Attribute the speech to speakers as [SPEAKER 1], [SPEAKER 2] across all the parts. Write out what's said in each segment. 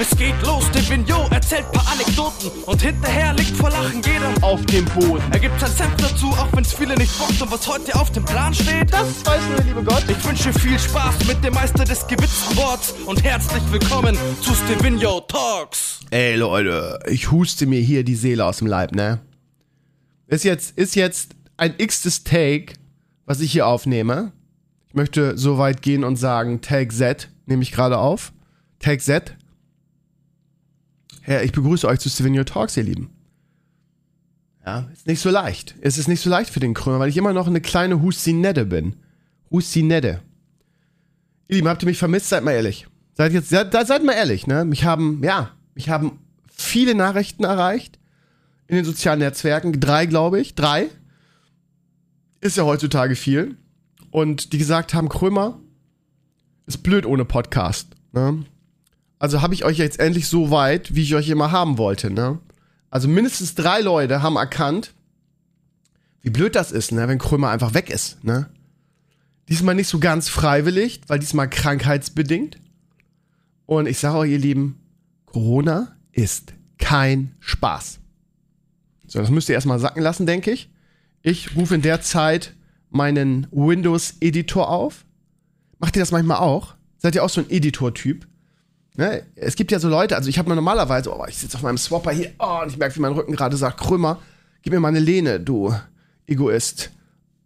[SPEAKER 1] Es geht los, der Vignot erzählt paar Anekdoten und hinterher liegt vor Lachen jeder
[SPEAKER 2] auf dem Boden.
[SPEAKER 1] Er gibt sein Senf dazu, auch wenn's viele nicht bockt und was heute auf dem Plan steht.
[SPEAKER 2] Das weiß nur der liebe Gott.
[SPEAKER 1] Ich wünsche viel Spaß mit dem Meister des gewitzten Worts und herzlich willkommen zu Stevino Talks.
[SPEAKER 2] Ey Leute, ich huste mir hier die Seele aus dem Leib, ne? Ist jetzt, ist jetzt ein x-tes Take, was ich hier aufnehme. Ich möchte so weit gehen und sagen, Take Z nehme ich gerade auf. Take Z. Ja, ich begrüße euch zu Stevenio Talks, ihr Lieben. Ja, ist nicht so leicht. Es ist nicht so leicht für den Krömer, weil ich immer noch eine kleine Hustinette bin. Hustinette. Ihr Lieben, habt ihr mich vermisst? Seid mal ehrlich. Seid jetzt, seid, seid mal ehrlich, ne? Mich haben, ja, mich haben viele Nachrichten erreicht in den sozialen Netzwerken. Drei, glaube ich. Drei. Ist ja heutzutage viel. Und die gesagt haben, Krömer, ist blöd ohne Podcast. Ne? Also habe ich euch jetzt endlich so weit, wie ich euch immer haben wollte. Ne? Also mindestens drei Leute haben erkannt, wie blöd das ist, ne, wenn Krömer einfach weg ist. Ne? Diesmal nicht so ganz freiwillig, weil diesmal krankheitsbedingt. Und ich sage euch, ihr Lieben, Corona ist kein Spaß. So, das müsst ihr erstmal sacken lassen, denke ich. Ich rufe in der Zeit meinen Windows-Editor auf. Macht ihr das manchmal auch? Seid ihr auch so ein Editor-Typ? Ne? Es gibt ja so Leute, also ich habe normalerweise, oh, ich sitze auf meinem Swapper hier, oh, und ich merke, wie mein Rücken gerade sagt, Krümmer, gib mir mal eine Lehne, du Egoist.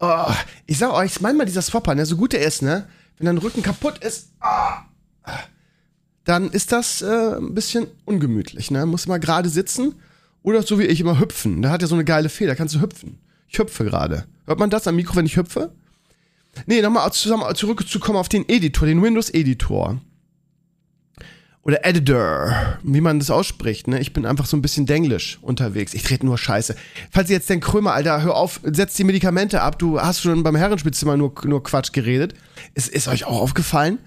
[SPEAKER 2] Oh, ich sag euch, manchmal dieser Swapper, ne, so gut er ist, ne, wenn dein Rücken kaputt ist, oh, dann ist das äh, ein bisschen ungemütlich, ne, muss mal gerade sitzen oder so wie ich immer hüpfen. Da hat ja so eine geile Feder, kannst du hüpfen. Ich hüpfe gerade. Hört man das am Mikro, wenn ich hüpfe? Nee, nochmal zusammen zurückzukommen auf den Editor, den Windows-Editor. Oder Editor, wie man das ausspricht, ne? Ich bin einfach so ein bisschen denglisch unterwegs. Ich trete nur Scheiße. Falls ihr jetzt denkt, Krömer, Alter, hör auf, setz die Medikamente ab, du hast schon beim Herrenspielzimmer nur, nur Quatsch geredet. Ist, ist euch auch aufgefallen?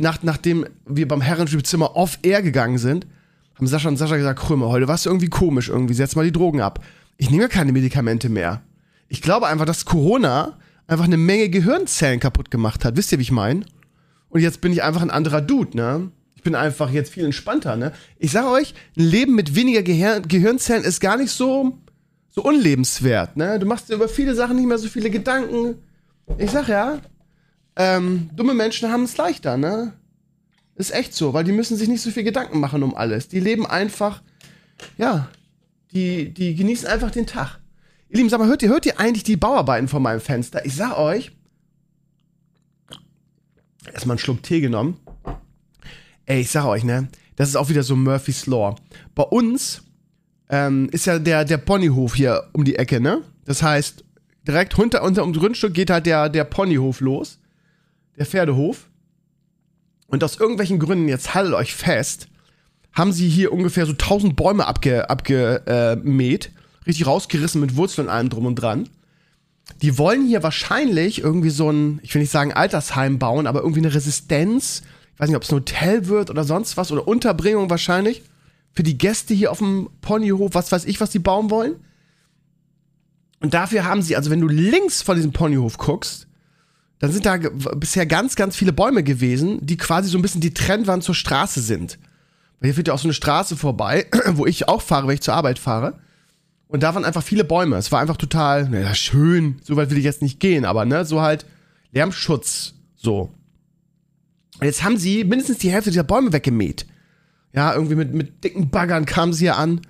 [SPEAKER 2] Nach, nachdem wir beim Herrenspielzimmer off-air gegangen sind, haben Sascha und Sascha gesagt, Krömer, heute warst du irgendwie komisch irgendwie, setz mal die Drogen ab. Ich nehme keine Medikamente mehr. Ich glaube einfach, dass Corona einfach eine Menge Gehirnzellen kaputt gemacht hat. Wisst ihr, wie ich meine? Und jetzt bin ich einfach ein anderer Dude, ne? Ich bin einfach jetzt viel entspannter, ne? Ich sage euch, ein Leben mit weniger Gehir Gehirnzellen ist gar nicht so, so unlebenswert, ne? Du machst dir über viele Sachen nicht mehr so viele Gedanken. Ich sag ja, ähm, dumme Menschen haben es leichter, ne? Ist echt so, weil die müssen sich nicht so viel Gedanken machen um alles. Die leben einfach, ja, die, die genießen einfach den Tag. Ihr Lieben, sag mal, hört ihr, hört ihr eigentlich die Bauarbeiten vor meinem Fenster? Ich sag euch, erstmal einen Schluck Tee genommen. Ey, ich sag euch, ne, das ist auch wieder so Murphy's Law. Bei uns ähm, ist ja der, der Ponyhof hier um die Ecke, ne? Das heißt, direkt unter, dem Grundstück geht halt der, der Ponyhof los. Der Pferdehof. Und aus irgendwelchen Gründen, jetzt haltet euch fest, haben sie hier ungefähr so 1000 Bäume abgemäht. Abge, äh, richtig rausgerissen mit Wurzeln und allem drum und dran. Die wollen hier wahrscheinlich irgendwie so ein, ich will nicht sagen Altersheim bauen, aber irgendwie eine Resistenz. Weiß nicht, ob es ein Hotel wird oder sonst was oder Unterbringung wahrscheinlich. Für die Gäste hier auf dem Ponyhof, was weiß ich, was die bauen wollen. Und dafür haben sie, also wenn du links von diesem Ponyhof guckst, dann sind da bisher ganz, ganz viele Bäume gewesen, die quasi so ein bisschen die Trennwand zur Straße sind. Weil hier führt ja auch so eine Straße vorbei, wo ich auch fahre, wenn ich zur Arbeit fahre. Und da waren einfach viele Bäume. Es war einfach total, naja, schön. So weit will ich jetzt nicht gehen, aber ne, so halt Lärmschutz, so. Und jetzt haben sie mindestens die Hälfte dieser Bäume weggemäht. Ja, irgendwie mit, mit dicken Baggern kamen sie hier an.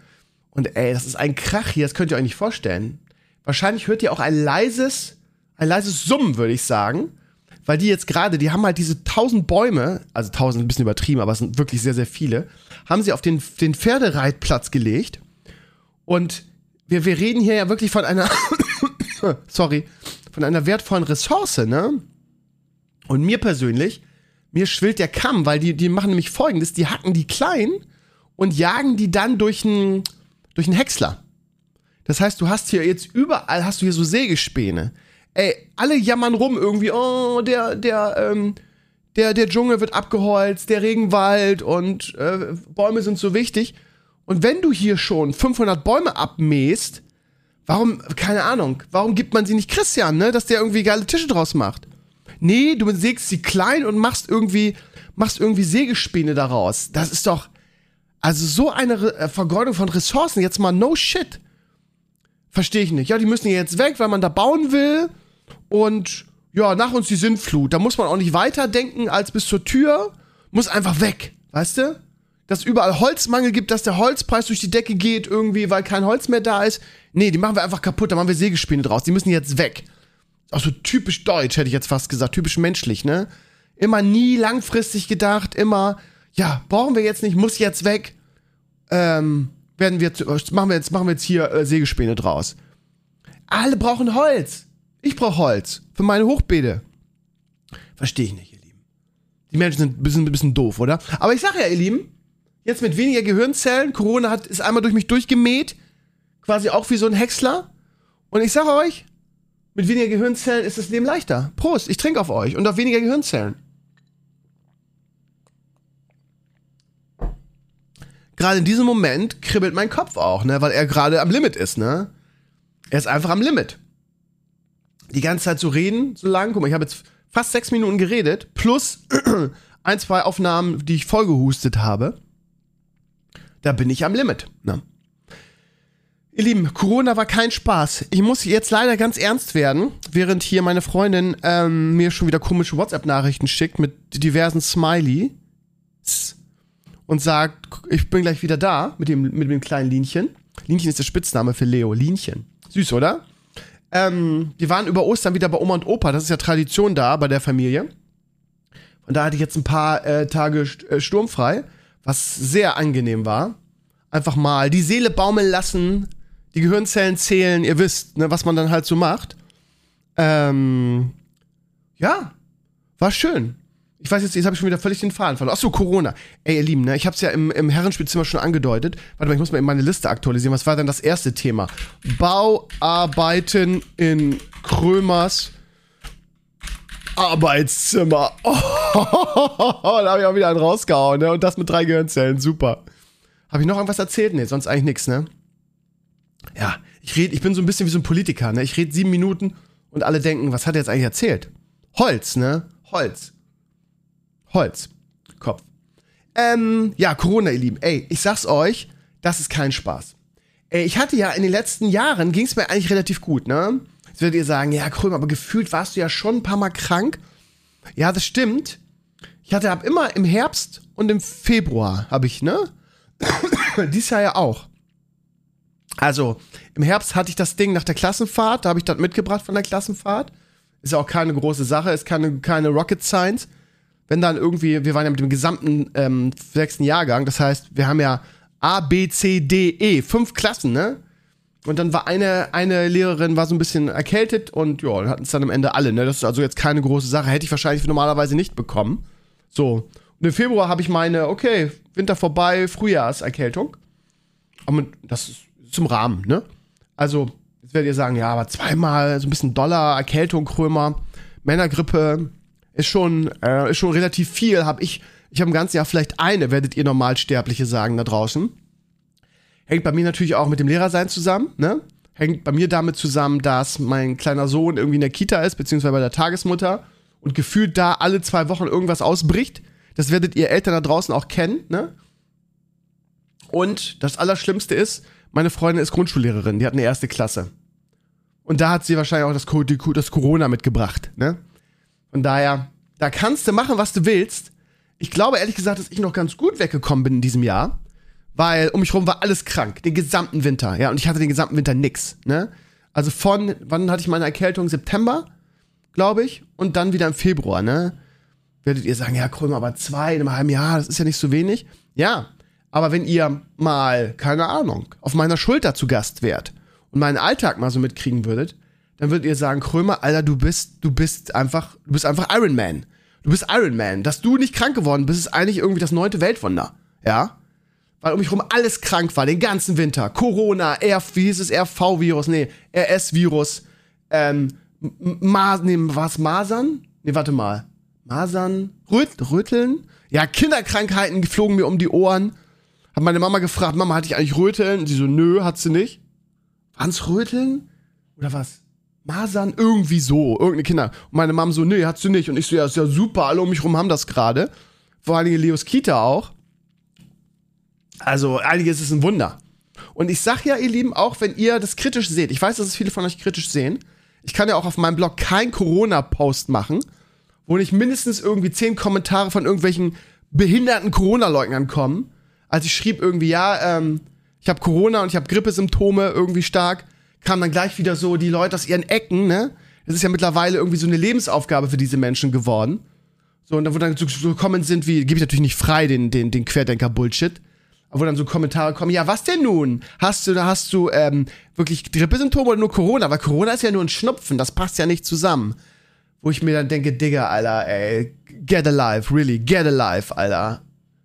[SPEAKER 2] Und ey, das ist ein Krach hier, das könnt ihr euch nicht vorstellen. Wahrscheinlich hört ihr auch ein leises, ein leises Summen, würde ich sagen. Weil die jetzt gerade, die haben halt diese tausend Bäume, also tausend ein bisschen übertrieben, aber es sind wirklich sehr, sehr viele, haben sie auf den, den Pferdereitplatz gelegt. Und wir, wir reden hier ja wirklich von einer, sorry, von einer wertvollen Ressource, ne? Und mir persönlich, mir schwillt der Kamm, weil die, die machen nämlich folgendes, die hacken die klein und jagen die dann durch einen durch Häcksler. Das heißt, du hast hier jetzt überall, hast du hier so Sägespäne. Ey, alle jammern rum irgendwie, oh, der, der, ähm, der, der Dschungel wird abgeholzt, der Regenwald und äh, Bäume sind so wichtig. Und wenn du hier schon 500 Bäume abmähst, warum, keine Ahnung, warum gibt man sie nicht Christian, ne, dass der irgendwie geile Tische draus macht? Nee, du sägst sie klein und machst irgendwie, machst irgendwie Sägespäne daraus. Das ist doch, also so eine Re äh, Vergeudung von Ressourcen, jetzt mal no shit. Verstehe ich nicht. Ja, die müssen jetzt weg, weil man da bauen will. Und ja, nach uns die Sintflut. Da muss man auch nicht weiter denken als bis zur Tür. Muss einfach weg. Weißt du? Dass überall Holzmangel gibt, dass der Holzpreis durch die Decke geht irgendwie, weil kein Holz mehr da ist. Nee, die machen wir einfach kaputt. Da machen wir Sägespäne draus. Die müssen jetzt weg. Also typisch deutsch, hätte ich jetzt fast gesagt. Typisch menschlich, ne? Immer nie langfristig gedacht. Immer, ja, brauchen wir jetzt nicht, muss jetzt weg. Ähm, werden wir jetzt, machen wir jetzt, machen wir jetzt hier äh, Sägespäne draus. Alle brauchen Holz. Ich brauche Holz für meine Hochbeete. Verstehe ich nicht, ihr Lieben. Die Menschen sind ein bisschen, ein bisschen doof, oder? Aber ich sage ja, ihr Lieben, jetzt mit weniger Gehirnzellen, Corona hat, ist einmal durch mich durchgemäht, quasi auch wie so ein Häcksler. Und ich sage euch, mit weniger Gehirnzellen ist das Leben leichter. Prost, ich trinke auf euch und auf weniger Gehirnzellen. gerade in diesem Moment kribbelt mein Kopf auch, ne, weil er gerade am Limit ist, ne? Er ist einfach am Limit. Die ganze Zeit zu reden, so lang, guck mal, ich habe jetzt fast sechs Minuten geredet, plus ein, zwei Aufnahmen, die ich vollgehustet habe. Da bin ich am Limit, ne? Ihr Lieben, Corona war kein Spaß. Ich muss jetzt leider ganz ernst werden, während hier meine Freundin ähm, mir schon wieder komische WhatsApp-Nachrichten schickt mit diversen Smileys und sagt, ich bin gleich wieder da mit dem, mit dem kleinen Linchen. Linchen ist der Spitzname für Leo. Linchen. Süß, oder? Ähm, wir waren über Ostern wieder bei Oma und Opa. Das ist ja Tradition da bei der Familie. Und da hatte ich jetzt ein paar äh, Tage äh, sturmfrei, was sehr angenehm war. Einfach mal die Seele baumeln lassen, die Gehirnzellen zählen, ihr wisst, ne, was man dann halt so macht. Ähm, ja, war schön. Ich weiß jetzt, jetzt habe ich schon wieder völlig den Faden verloren. Achso, Corona. Ey, ihr Lieben, ne? ich habe es ja im, im Herrenspielzimmer schon angedeutet. Warte mal, ich muss mal in meine Liste aktualisieren. Was war denn das erste Thema? Bauarbeiten in Krömers Arbeitszimmer. Oh, da habe ich auch wieder einen rausgehauen, ne? Und das mit drei Gehirnzellen. Super. Habe ich noch irgendwas erzählt? Nee, sonst eigentlich nichts, ne? Ja, ich rede, ich bin so ein bisschen wie so ein Politiker, ne? Ich rede sieben Minuten und alle denken, was hat er jetzt eigentlich erzählt? Holz, ne? Holz. Holz. Kopf. Ähm, ja, Corona, ihr Lieben. Ey, ich sag's euch, das ist kein Spaß. Ey, ich hatte ja in den letzten Jahren, ging's mir eigentlich relativ gut, ne? Jetzt werdet ihr sagen, ja, Krömer, aber gefühlt warst du ja schon ein paar Mal krank. Ja, das stimmt. Ich hatte ab immer im Herbst und im Februar, habe ich, ne? Dies Jahr ja auch. Also, im Herbst hatte ich das Ding nach der Klassenfahrt, da habe ich das mitgebracht von der Klassenfahrt. Ist ja auch keine große Sache, ist keine, keine Rocket Science wenn dann irgendwie, wir waren ja mit dem gesamten ähm, sechsten Jahrgang, das heißt, wir haben ja A, B, C, D, E, fünf Klassen, ne? Und dann war eine, eine Lehrerin war so ein bisschen erkältet und ja, hatten es dann am Ende alle, ne? Das ist also jetzt keine große Sache, hätte ich wahrscheinlich normalerweise nicht bekommen. So. Und im Februar habe ich meine, okay, Winter vorbei, Frühjahrserkältung. Aber das ist zum Rahmen, ne? Also, jetzt werdet ihr sagen, ja, aber zweimal so ein bisschen Dollar, Erkältung, Krömer, Männergrippe, ist schon, äh, ist schon relativ viel. Hab ich, ich habe im ganzen Jahr vielleicht eine, werdet ihr Normalsterbliche sagen da draußen. Hängt bei mir natürlich auch mit dem Lehrersein zusammen, ne? Hängt bei mir damit zusammen, dass mein kleiner Sohn irgendwie in der Kita ist, beziehungsweise bei der Tagesmutter und gefühlt da alle zwei Wochen irgendwas ausbricht. Das werdet ihr Eltern da draußen auch kennen, ne? Und das Allerschlimmste ist, meine Freundin ist Grundschullehrerin, die hat eine erste Klasse. Und da hat sie wahrscheinlich auch das, das Corona mitgebracht, ne? Von daher, da kannst du machen, was du willst. Ich glaube ehrlich gesagt, dass ich noch ganz gut weggekommen bin in diesem Jahr, weil um mich rum war alles krank, den gesamten Winter, ja, und ich hatte den gesamten Winter nix, ne? Also von, wann hatte ich meine Erkältung? September, glaube ich, und dann wieder im Februar, ne? Werdet ihr sagen, ja, Krömer, aber zwei in einem halben Jahr, das ist ja nicht so wenig. Ja, aber wenn ihr mal, keine Ahnung, auf meiner Schulter zu Gast wärt und meinen Alltag mal so mitkriegen würdet, dann würdet ihr sagen, Krömer, Alter, du bist, du bist einfach, du bist einfach Iron Man. Du bist Iron Man. Dass du nicht krank geworden bist, ist eigentlich irgendwie das neunte Weltwunder. Ja? Weil um mich rum alles krank war, den ganzen Winter. Corona, R, wie hieß es, RV-Virus, nee, RS-Virus, ähm, Ma, nee, was, Masern? Nee, warte mal. Masern, Rüt, Rütteln? Ja, Kinderkrankheiten flogen mir um die Ohren. Hab meine Mama gefragt, Mama, hatte ich eigentlich Röteln? Und sie so, nö, hat sie nicht. Waren's Röteln? Oder was? Masern irgendwie so, irgendeine Kinder. Und meine Mom so, nee, hat sie nicht. Und ich so, ja, ist ja super, alle um mich rum haben das gerade. vor allen Dingen Leos Kita auch. Also einiges ist ein Wunder. Und ich sag ja, ihr Lieben, auch wenn ihr das kritisch seht, ich weiß, dass es viele von euch kritisch sehen, ich kann ja auch auf meinem Blog kein Corona-Post machen, wo nicht mindestens irgendwie zehn Kommentare von irgendwelchen behinderten Corona-Leugnern kommen. Als ich schrieb irgendwie, ja, ähm, ich habe Corona und ich habe Grippesymptome irgendwie stark, kamen dann gleich wieder so die Leute aus ihren Ecken, ne? Das ist ja mittlerweile irgendwie so eine Lebensaufgabe für diese Menschen geworden. So, und da wo dann so, so kommen sind wie, gebe ich natürlich nicht frei, den, den, den Querdenker-Bullshit. Aber wo dann so Kommentare kommen, ja, was denn nun? Hast du, hast du ähm, wirklich Grippesymptome oder nur Corona? Weil Corona ist ja nur ein Schnupfen, das passt ja nicht zusammen. Wo ich mir dann denke, Digga, Alter, ey, get alive, really, get alive, Alter.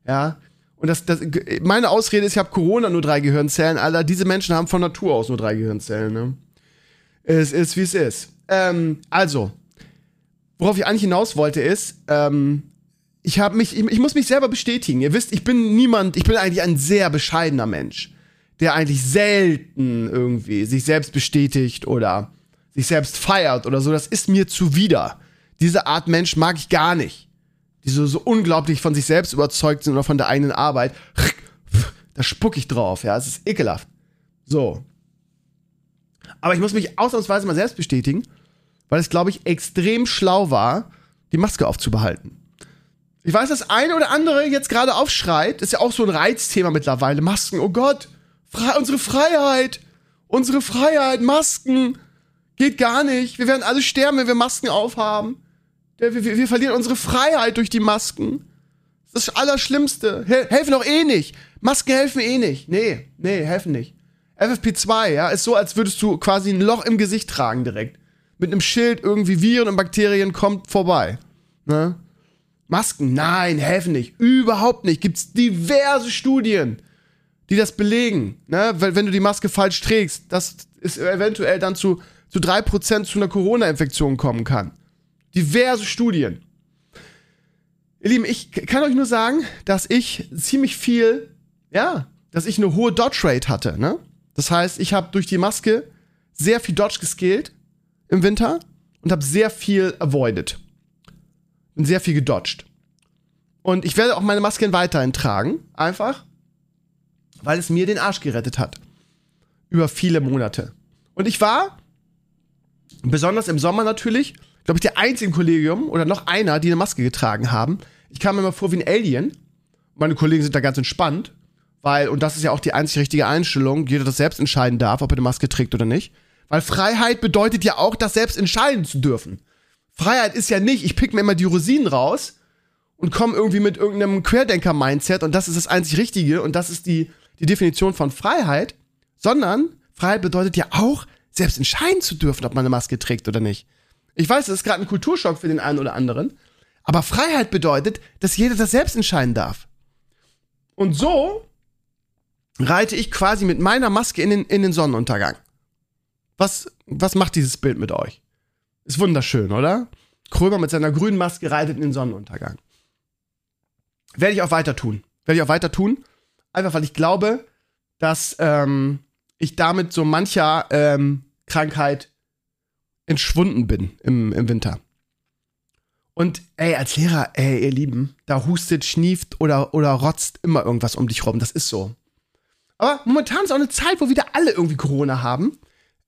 [SPEAKER 2] Ja. Und das, das, meine Ausrede ist, ich habe Corona nur drei Gehirnzellen, Alter. Diese Menschen haben von Natur aus nur drei Gehirnzellen, ne? Es ist, wie es ist. Ähm, also, worauf ich eigentlich hinaus wollte, ist, ähm, ich habe mich, ich, ich, muss mich selber bestätigen. Ihr wisst, ich bin niemand, ich bin eigentlich ein sehr bescheidener Mensch, der eigentlich selten irgendwie sich selbst bestätigt oder sich selbst feiert oder so. Das ist mir zuwider. Diese Art Mensch mag ich gar nicht. Die so, so unglaublich von sich selbst überzeugt sind oder von der eigenen Arbeit. Da spuck ich drauf, ja. Es ist ekelhaft. So. Aber ich muss mich ausnahmsweise mal selbst bestätigen, weil es, glaube ich, extrem schlau war, die Maske aufzubehalten. Ich weiß, das eine oder andere jetzt gerade aufschreit, ist ja auch so ein Reizthema mittlerweile. Masken, oh Gott, Fre unsere Freiheit, unsere Freiheit, Masken, geht gar nicht. Wir werden alle sterben, wenn wir Masken aufhaben. Wir, wir, wir verlieren unsere Freiheit durch die Masken. Das ist das Allerschlimmste. Hel helfen auch eh nicht. Masken helfen eh nicht. Nee, nee, helfen nicht. FFP2, ja, ist so, als würdest du quasi ein Loch im Gesicht tragen direkt. Mit einem Schild irgendwie Viren und Bakterien kommt vorbei. Ne? Masken, nein, helfen nicht. Überhaupt nicht. Gibt's diverse Studien, die das belegen. Ne? Weil, wenn du die Maske falsch trägst, dass es eventuell dann zu, zu 3% zu einer Corona-Infektion kommen kann. Diverse Studien. Ihr Lieben, ich kann euch nur sagen, dass ich ziemlich viel, ja, dass ich eine hohe Dodge Rate hatte, ne? Das heißt, ich habe durch die Maske sehr viel Dodge geskillt im Winter und habe sehr viel avoided und sehr viel gedodged. Und ich werde auch meine Masken weiterhin tragen, einfach, weil es mir den Arsch gerettet hat. Über viele Monate. Und ich war, besonders im Sommer natürlich, glaube ich, der einzige Kollegium oder noch einer, die eine Maske getragen haben. Ich kam mir immer vor wie ein Alien. Meine Kollegen sind da ganz entspannt, weil, und das ist ja auch die einzig richtige Einstellung, jeder das selbst entscheiden darf, ob er eine Maske trägt oder nicht. Weil Freiheit bedeutet ja auch, das selbst entscheiden zu dürfen. Freiheit ist ja nicht, ich pick mir immer die Rosinen raus und komme irgendwie mit irgendeinem Querdenker-Mindset und das ist das einzig Richtige und das ist die, die Definition von Freiheit, sondern Freiheit bedeutet ja auch, selbst entscheiden zu dürfen, ob man eine Maske trägt oder nicht. Ich weiß, das ist gerade ein Kulturschock für den einen oder anderen, aber Freiheit bedeutet, dass jeder das selbst entscheiden darf. Und so reite ich quasi mit meiner Maske in den, in den Sonnenuntergang. Was, was macht dieses Bild mit euch? Ist wunderschön, oder? Krömer mit seiner grünen Maske reitet in den Sonnenuntergang. Werde ich auch weiter tun. Werde ich auch weiter tun. Einfach weil ich glaube, dass ähm, ich damit so mancher ähm, Krankheit entschwunden bin im, im Winter. Und ey, als Lehrer, ey, ihr Lieben, da hustet, schnieft oder, oder rotzt immer irgendwas um dich rum. Das ist so. Aber momentan ist auch eine Zeit, wo wieder alle irgendwie Corona haben.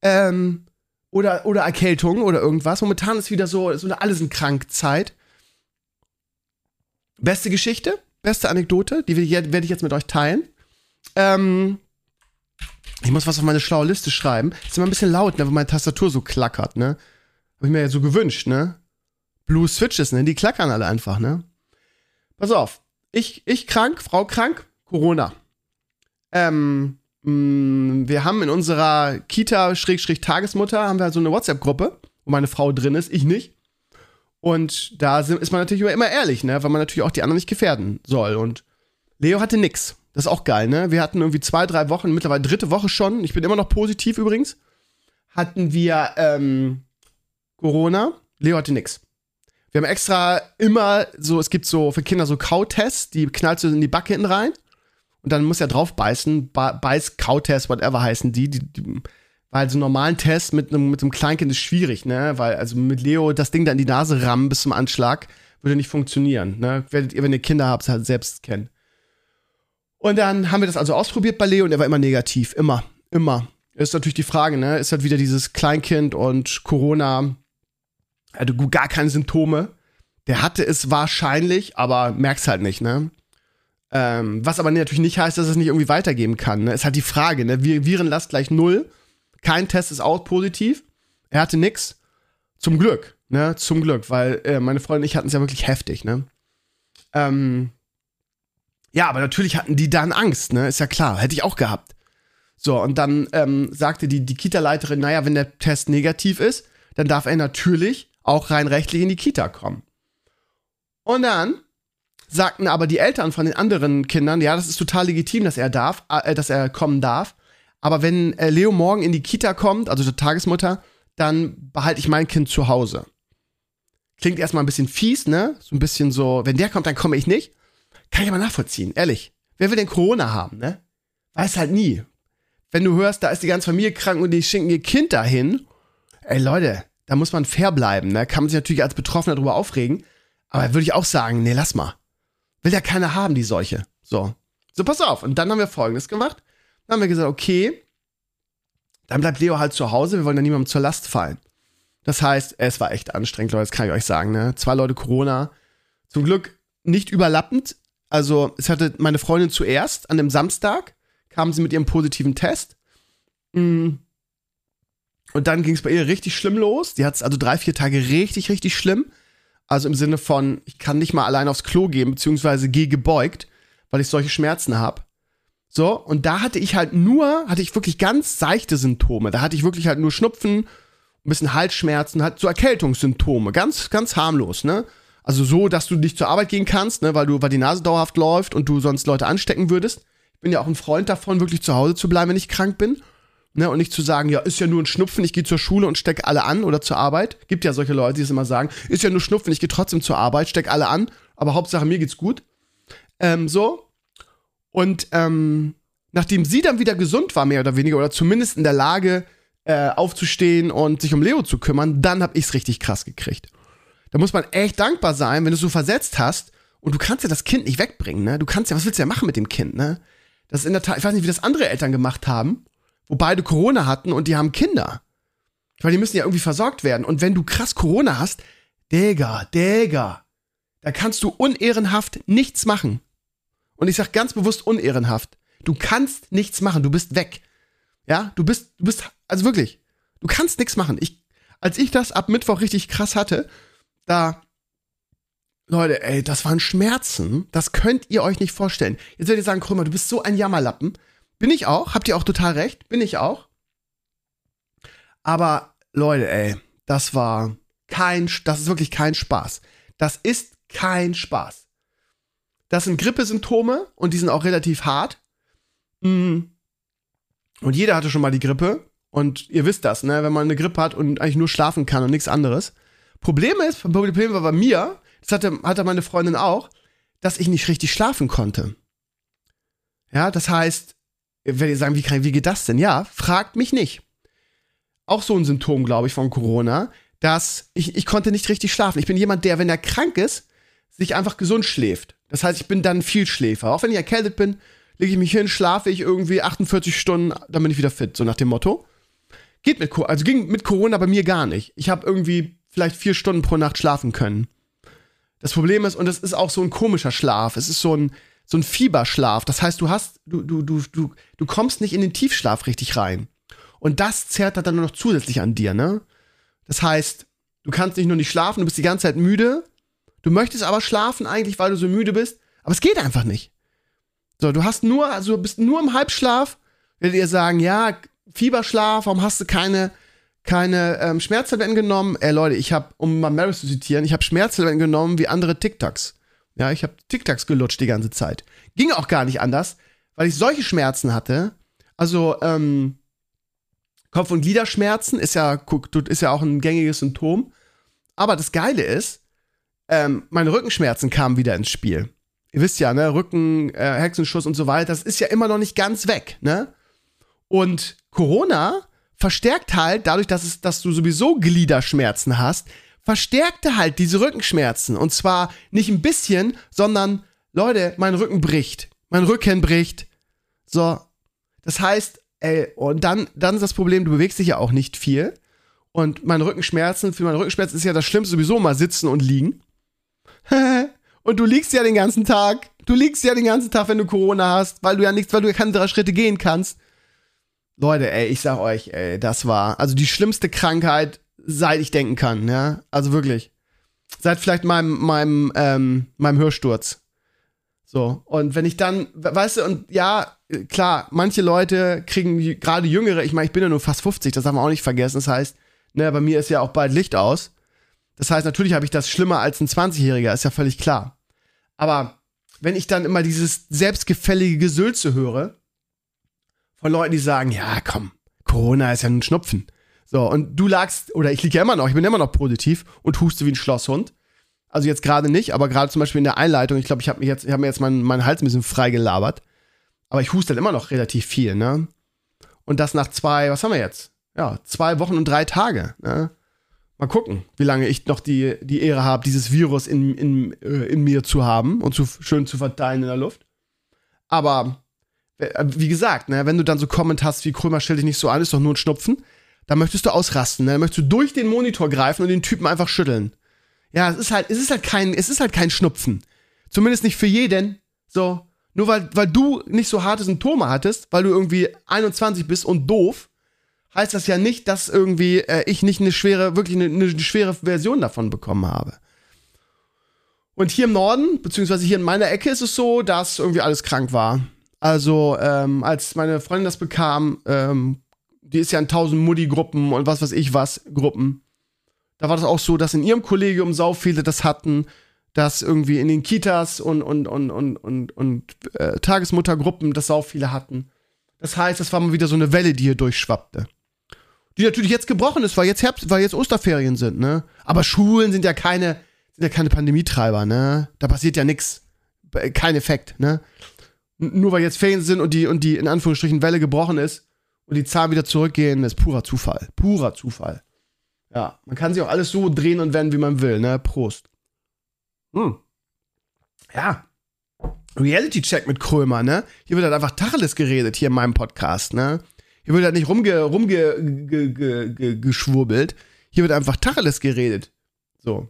[SPEAKER 2] Ähm, oder, oder Erkältung oder irgendwas. Momentan ist wieder so, so eine Alle sind krank. Beste Geschichte, beste Anekdote, die werde ich jetzt mit euch teilen. Ähm, ich muss was auf meine schlaue Liste schreiben. Ist immer ein bisschen laut, ne, wenn meine Tastatur so klackert, ne? Hab ich mir ja so gewünscht, ne? Blue Switches, ne? Die klackern alle einfach, ne? Pass auf. Ich, ich krank, Frau krank, Corona. Ähm, Mm, wir haben in unserer Kita-Tagesmutter haben wir so eine WhatsApp-Gruppe, wo meine Frau drin ist, ich nicht. Und da ist man natürlich immer ehrlich, ne, weil man natürlich auch die anderen nicht gefährden soll. Und Leo hatte nix. Das ist auch geil, ne? Wir hatten irgendwie zwei, drei Wochen, mittlerweile dritte Woche schon. Ich bin immer noch positiv übrigens. Hatten wir ähm, Corona. Leo hatte nix. Wir haben extra immer so, es gibt so für Kinder so Kautests, die knallst du in die Backe hinten rein und dann muss er drauf beißen, beiß, Kautest, whatever heißen die, die, die weil so einen normalen Test mit einem, mit einem Kleinkind ist schwierig, ne? Weil, also mit Leo das Ding da in die Nase rammen bis zum Anschlag, Würde nicht funktionieren. Ne? Werdet ihr, wenn ihr Kinder habt, halt selbst kennen. Und dann haben wir das also ausprobiert bei Leo und er war immer negativ. Immer. Immer. Ist natürlich die Frage, ne? Ist halt wieder dieses Kleinkind und Corona. Also gar keine Symptome. Der hatte es wahrscheinlich, aber merk's halt nicht, ne? Ähm, was aber natürlich nicht heißt, dass es nicht irgendwie weitergeben kann. Ne? Ist halt die Frage, ne? Virenlast gleich null. Kein Test ist auch positiv. Er hatte nix. Zum Glück, ne? Zum Glück, weil äh, meine Freundin und ich hatten es ja wirklich heftig, ne? Ähm, ja, aber natürlich hatten die dann Angst, ne? Ist ja klar. Hätte ich auch gehabt. So, und dann ähm, sagte die, die Kita-Leiterin, naja, wenn der Test negativ ist, dann darf er natürlich auch rein rechtlich in die Kita kommen. Und dann sagten aber die Eltern von den anderen Kindern, ja, das ist total legitim, dass er darf, äh, dass er kommen darf. Aber wenn äh, Leo morgen in die Kita kommt, also zur Tagesmutter, dann behalte ich mein Kind zu Hause. Klingt erstmal ein bisschen fies, ne? So ein bisschen so, wenn der kommt, dann komme ich nicht. Kann ich aber nachvollziehen, ehrlich. Wer will denn Corona haben, ne? Weiß halt nie. Wenn du hörst, da ist die ganze Familie krank und die schenken ihr Kind dahin. Ey, Leute, da muss man fair bleiben, ne? Kann man sich natürlich als Betroffener darüber aufregen. Aber würde ich auch sagen, nee, lass mal. Will ja keiner haben, die Seuche. So. So, pass auf. Und dann haben wir Folgendes gemacht. Dann haben wir gesagt, okay, dann bleibt Leo halt zu Hause. Wir wollen ja niemandem zur Last fallen. Das heißt, es war echt anstrengend, Leute, das kann ich euch sagen. Ne? Zwei Leute Corona. Zum Glück nicht überlappend. Also, es hatte meine Freundin zuerst an dem Samstag, kam sie mit ihrem positiven Test. Mm. Und dann ging es bei ihr richtig schlimm los. Die hat es also drei, vier Tage richtig, richtig schlimm. Also im Sinne von, ich kann nicht mal allein aufs Klo gehen, beziehungsweise gehe gebeugt, weil ich solche Schmerzen habe. So, und da hatte ich halt nur, hatte ich wirklich ganz seichte Symptome. Da hatte ich wirklich halt nur Schnupfen, ein bisschen Halsschmerzen, halt so Erkältungssymptome. Ganz, ganz harmlos, ne? Also so, dass du nicht zur Arbeit gehen kannst, ne, weil du, weil die Nase dauerhaft läuft und du sonst Leute anstecken würdest. Ich bin ja auch ein Freund davon, wirklich zu Hause zu bleiben, wenn ich krank bin. Ne, und nicht zu sagen, ja, ist ja nur ein Schnupfen, ich gehe zur Schule und stecke alle an oder zur Arbeit. Gibt ja solche Leute, die es immer sagen, ist ja nur Schnupfen, ich gehe trotzdem zur Arbeit, stecke alle an, aber Hauptsache mir geht's gut. Ähm, so. Und ähm, nachdem sie dann wieder gesund war, mehr oder weniger, oder zumindest in der Lage, äh, aufzustehen und sich um Leo zu kümmern, dann hab ich's richtig krass gekriegt. Da muss man echt dankbar sein, wenn du es so versetzt hast und du kannst ja das Kind nicht wegbringen, ne? Du kannst ja, was willst du ja machen mit dem Kind, ne? Das ist in der Tat, ich weiß nicht, wie das andere Eltern gemacht haben wo beide Corona hatten und die haben Kinder. Weil die müssen ja irgendwie versorgt werden. Und wenn du krass Corona hast, Digga, Digga, da kannst du unehrenhaft nichts machen. Und ich sag ganz bewusst unehrenhaft. Du kannst nichts machen, du bist weg. Ja, du bist, du bist, also wirklich, du kannst nichts machen. Ich, als ich das ab Mittwoch richtig krass hatte, da, Leute, ey, das waren Schmerzen, das könnt ihr euch nicht vorstellen. Jetzt werdet ihr sagen, Krümmer, du bist so ein Jammerlappen. Bin ich auch, habt ihr auch total recht, bin ich auch. Aber Leute, ey, das war kein, das ist wirklich kein Spaß. Das ist kein Spaß. Das sind Grippesymptome und die sind auch relativ hart. Mm. Und jeder hatte schon mal die Grippe. Und ihr wisst das, ne? Wenn man eine Grippe hat und eigentlich nur schlafen kann und nichts anderes. Problem ist, Problem war bei mir, das hatte, hatte meine Freundin auch, dass ich nicht richtig schlafen konnte. Ja, das heißt, wenn ihr sagen, wie, wie geht das denn? Ja, fragt mich nicht. Auch so ein Symptom, glaube ich, von Corona, dass ich, ich konnte nicht richtig schlafen. Ich bin jemand, der, wenn er krank ist, sich einfach gesund schläft. Das heißt, ich bin dann viel Schläfer. Auch wenn ich erkältet bin, lege ich mich hin, schlafe ich irgendwie 48 Stunden, dann bin ich wieder fit, so nach dem Motto. Geht mit, also ging mit Corona bei mir gar nicht. Ich habe irgendwie vielleicht vier Stunden pro Nacht schlafen können. Das Problem ist, und es ist auch so ein komischer Schlaf. Es ist so ein, so ein Fieberschlaf. Das heißt, du hast, du, du, du, du, du kommst nicht in den Tiefschlaf richtig rein. Und das zerrt dann nur noch zusätzlich an dir, ne? Das heißt, du kannst nicht nur nicht schlafen, du bist die ganze Zeit müde. Du möchtest aber schlafen eigentlich, weil du so müde bist. Aber es geht einfach nicht. So, du hast nur, also bist nur im Halbschlaf. Werdet ihr sagen, ja, Fieberschlaf, warum hast du keine, keine ähm, Schmerztabletten genommen? Ey Leute, ich habe, um mal Mary zu zitieren, ich habe Schmerztabletten genommen wie andere TikToks. Ja, ich habe TikToks gelutscht die ganze Zeit. Ging auch gar nicht anders, weil ich solche Schmerzen hatte. Also, ähm, Kopf- und Gliederschmerzen ist ja, ist ja auch ein gängiges Symptom. Aber das Geile ist, ähm, meine Rückenschmerzen kamen wieder ins Spiel. Ihr wisst ja, ne, Rücken, äh, Hexenschuss und so weiter, das ist ja immer noch nicht ganz weg, ne? Und Corona verstärkt halt dadurch, dass es, dass du sowieso Gliederschmerzen hast, verstärkte halt diese Rückenschmerzen. Und zwar nicht ein bisschen, sondern, Leute, mein Rücken bricht. Mein Rücken bricht. So. Das heißt, ey, und dann, dann ist das Problem, du bewegst dich ja auch nicht viel. Und meine Rückenschmerzen, für meine Rückenschmerzen ist ja das Schlimmste sowieso mal sitzen und liegen. und du liegst ja den ganzen Tag. Du liegst ja den ganzen Tag, wenn du Corona hast, weil du ja nichts, weil du ja keine drei Schritte gehen kannst. Leute, ey, ich sag euch, ey, das war also die schlimmste Krankheit, seit ich denken kann, ja. Also wirklich. Seit vielleicht meinem, meinem, ähm, meinem Hörsturz. So. Und wenn ich dann, weißt du, und ja, klar, manche Leute kriegen, gerade Jüngere, ich meine, ich bin ja nur fast 50, das darf man auch nicht vergessen. Das heißt, ne, bei mir ist ja auch bald Licht aus. Das heißt, natürlich habe ich das schlimmer als ein 20-Jähriger, ist ja völlig klar. Aber wenn ich dann immer dieses selbstgefällige Gesülze höre, von Leuten, die sagen, ja, komm, Corona ist ja ein Schnupfen. So, und du lagst, oder ich liege ja immer noch, ich bin immer noch positiv und huste wie ein Schlosshund. Also jetzt gerade nicht, aber gerade zum Beispiel in der Einleitung, ich glaube, ich habe mir jetzt, ich hab mir jetzt meinen, meinen Hals ein bisschen frei gelabert. Aber ich huste halt immer noch relativ viel, ne? Und das nach zwei, was haben wir jetzt? Ja, zwei Wochen und drei Tage, ne? Mal gucken, wie lange ich noch die, die Ehre habe, dieses Virus in, in, äh, in mir zu haben und zu, schön zu verteilen in der Luft. Aber wie gesagt, ne, wenn du dann so Comment hast wie Krömer, stell dich nicht so an, ist doch nur ein Schnupfen, dann möchtest du ausrasten, ne? dann möchtest du durch den Monitor greifen und den Typen einfach schütteln. Ja, es ist halt, es ist halt kein, es ist halt kein Schnupfen. Zumindest nicht für jeden. So. Nur weil, weil du nicht so harte Symptome hattest, weil du irgendwie 21 bist und doof, heißt das ja nicht, dass irgendwie äh, ich nicht eine schwere, wirklich eine, eine schwere Version davon bekommen habe. Und hier im Norden, beziehungsweise hier in meiner Ecke, ist es so, dass irgendwie alles krank war. Also, ähm, als meine Freundin das bekam, ähm, die ist ja in tausend Mutti-Gruppen und was weiß ich was, Gruppen. Da war das auch so, dass in ihrem Kollegium sau viele das hatten, dass irgendwie in den Kitas und, und, und, und, und, und äh, Tagesmuttergruppen das sau viele hatten. Das heißt, das war mal wieder so eine Welle, die hier durchschwappte. Die natürlich jetzt gebrochen ist, weil jetzt Herbst, weil jetzt Osterferien sind, ne? Aber Schulen sind ja keine, sind ja keine Pandemietreiber, ne? Da passiert ja nichts. Kein Effekt, ne? Nur weil jetzt Ferien sind und die, und die in Anführungsstrichen Welle gebrochen ist und die Zahlen wieder zurückgehen, ist purer Zufall. Purer Zufall. Ja, man kann sich auch alles so drehen und wenden, wie man will, ne? Prost. Hm. Ja. Reality-Check mit Krömer, ne? Hier wird halt einfach Tacheles geredet, hier in meinem Podcast, ne? Hier wird halt nicht rumge, rumge. Hier wird einfach Tacheles geredet. So.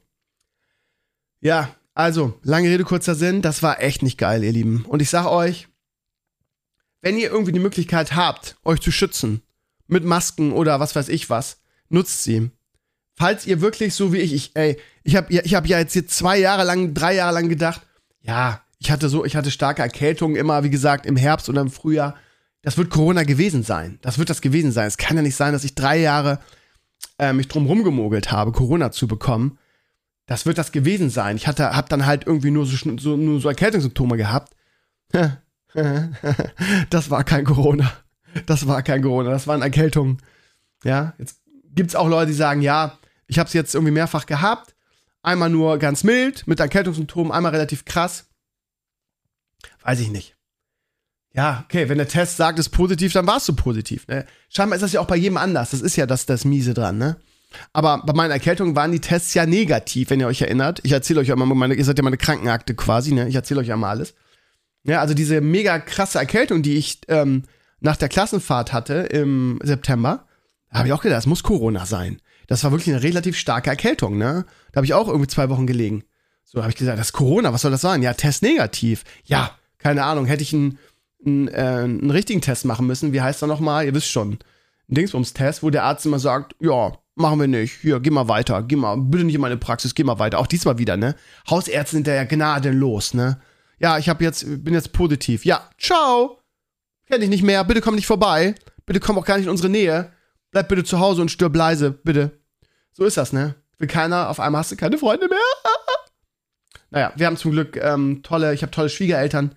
[SPEAKER 2] Ja, also, lange Rede, kurzer Sinn, das war echt nicht geil, ihr Lieben. Und ich sag euch, wenn ihr irgendwie die Möglichkeit habt, euch zu schützen, mit Masken oder was weiß ich was, nutzt sie. Falls ihr wirklich so wie ich, ich ey, ich habe ich hab ja jetzt hier zwei Jahre lang, drei Jahre lang gedacht, ja, ich hatte so, ich hatte starke Erkältungen immer, wie gesagt, im Herbst oder im Frühjahr. Das wird Corona gewesen sein. Das wird das gewesen sein. Es kann ja nicht sein, dass ich drei Jahre äh, mich drum rumgemogelt habe, Corona zu bekommen das wird das gewesen sein. Ich hatte, hab dann halt irgendwie nur so, so, nur so Erkältungssymptome gehabt. das war kein Corona. Das war kein Corona, das waren Erkältungen. Ja, jetzt gibt's auch Leute, die sagen, ja, ich habe es jetzt irgendwie mehrfach gehabt. Einmal nur ganz mild mit Erkältungssymptomen, einmal relativ krass. Weiß ich nicht. Ja, okay, wenn der Test sagt, es ist positiv, dann war es so positiv. Ne? Scheinbar ist das ja auch bei jedem anders. Das ist ja das, das Miese dran, ne? Aber bei meinen Erkältungen waren die Tests ja negativ, wenn ihr euch erinnert. Ich erzähle euch ja immer meine, ihr seid ja meine Krankenakte quasi, ne? Ich erzähle euch ja mal alles. Ja, also diese mega krasse Erkältung, die ich ähm, nach der Klassenfahrt hatte im September, habe ich auch gedacht, das muss Corona sein. Das war wirklich eine relativ starke Erkältung, ne? Da habe ich auch irgendwie zwei Wochen gelegen. So habe ich gesagt, das ist Corona, was soll das sein? Ja, Test negativ. Ja, keine Ahnung, hätte ich einen, einen, äh, einen richtigen Test machen müssen. Wie heißt er nochmal? Ihr wisst schon. Ein Dingsbums-Test, wo der Arzt immer sagt, ja, machen wir nicht. Hier, geh mal weiter. Geh mal, bitte nicht in meine Praxis, geh mal weiter. Auch diesmal wieder, ne? Hausärzte sind da ja gnadenlos, ne? Ja, ich hab jetzt, bin jetzt positiv. Ja, ciao. Kenn dich nicht mehr. Bitte komm nicht vorbei. Bitte komm auch gar nicht in unsere Nähe. Bleib bitte zu Hause und stirb leise, bitte. So ist das, ne? Will keiner, auf einmal hast du keine Freunde mehr. naja, wir haben zum Glück ähm, tolle, ich habe tolle Schwiegereltern,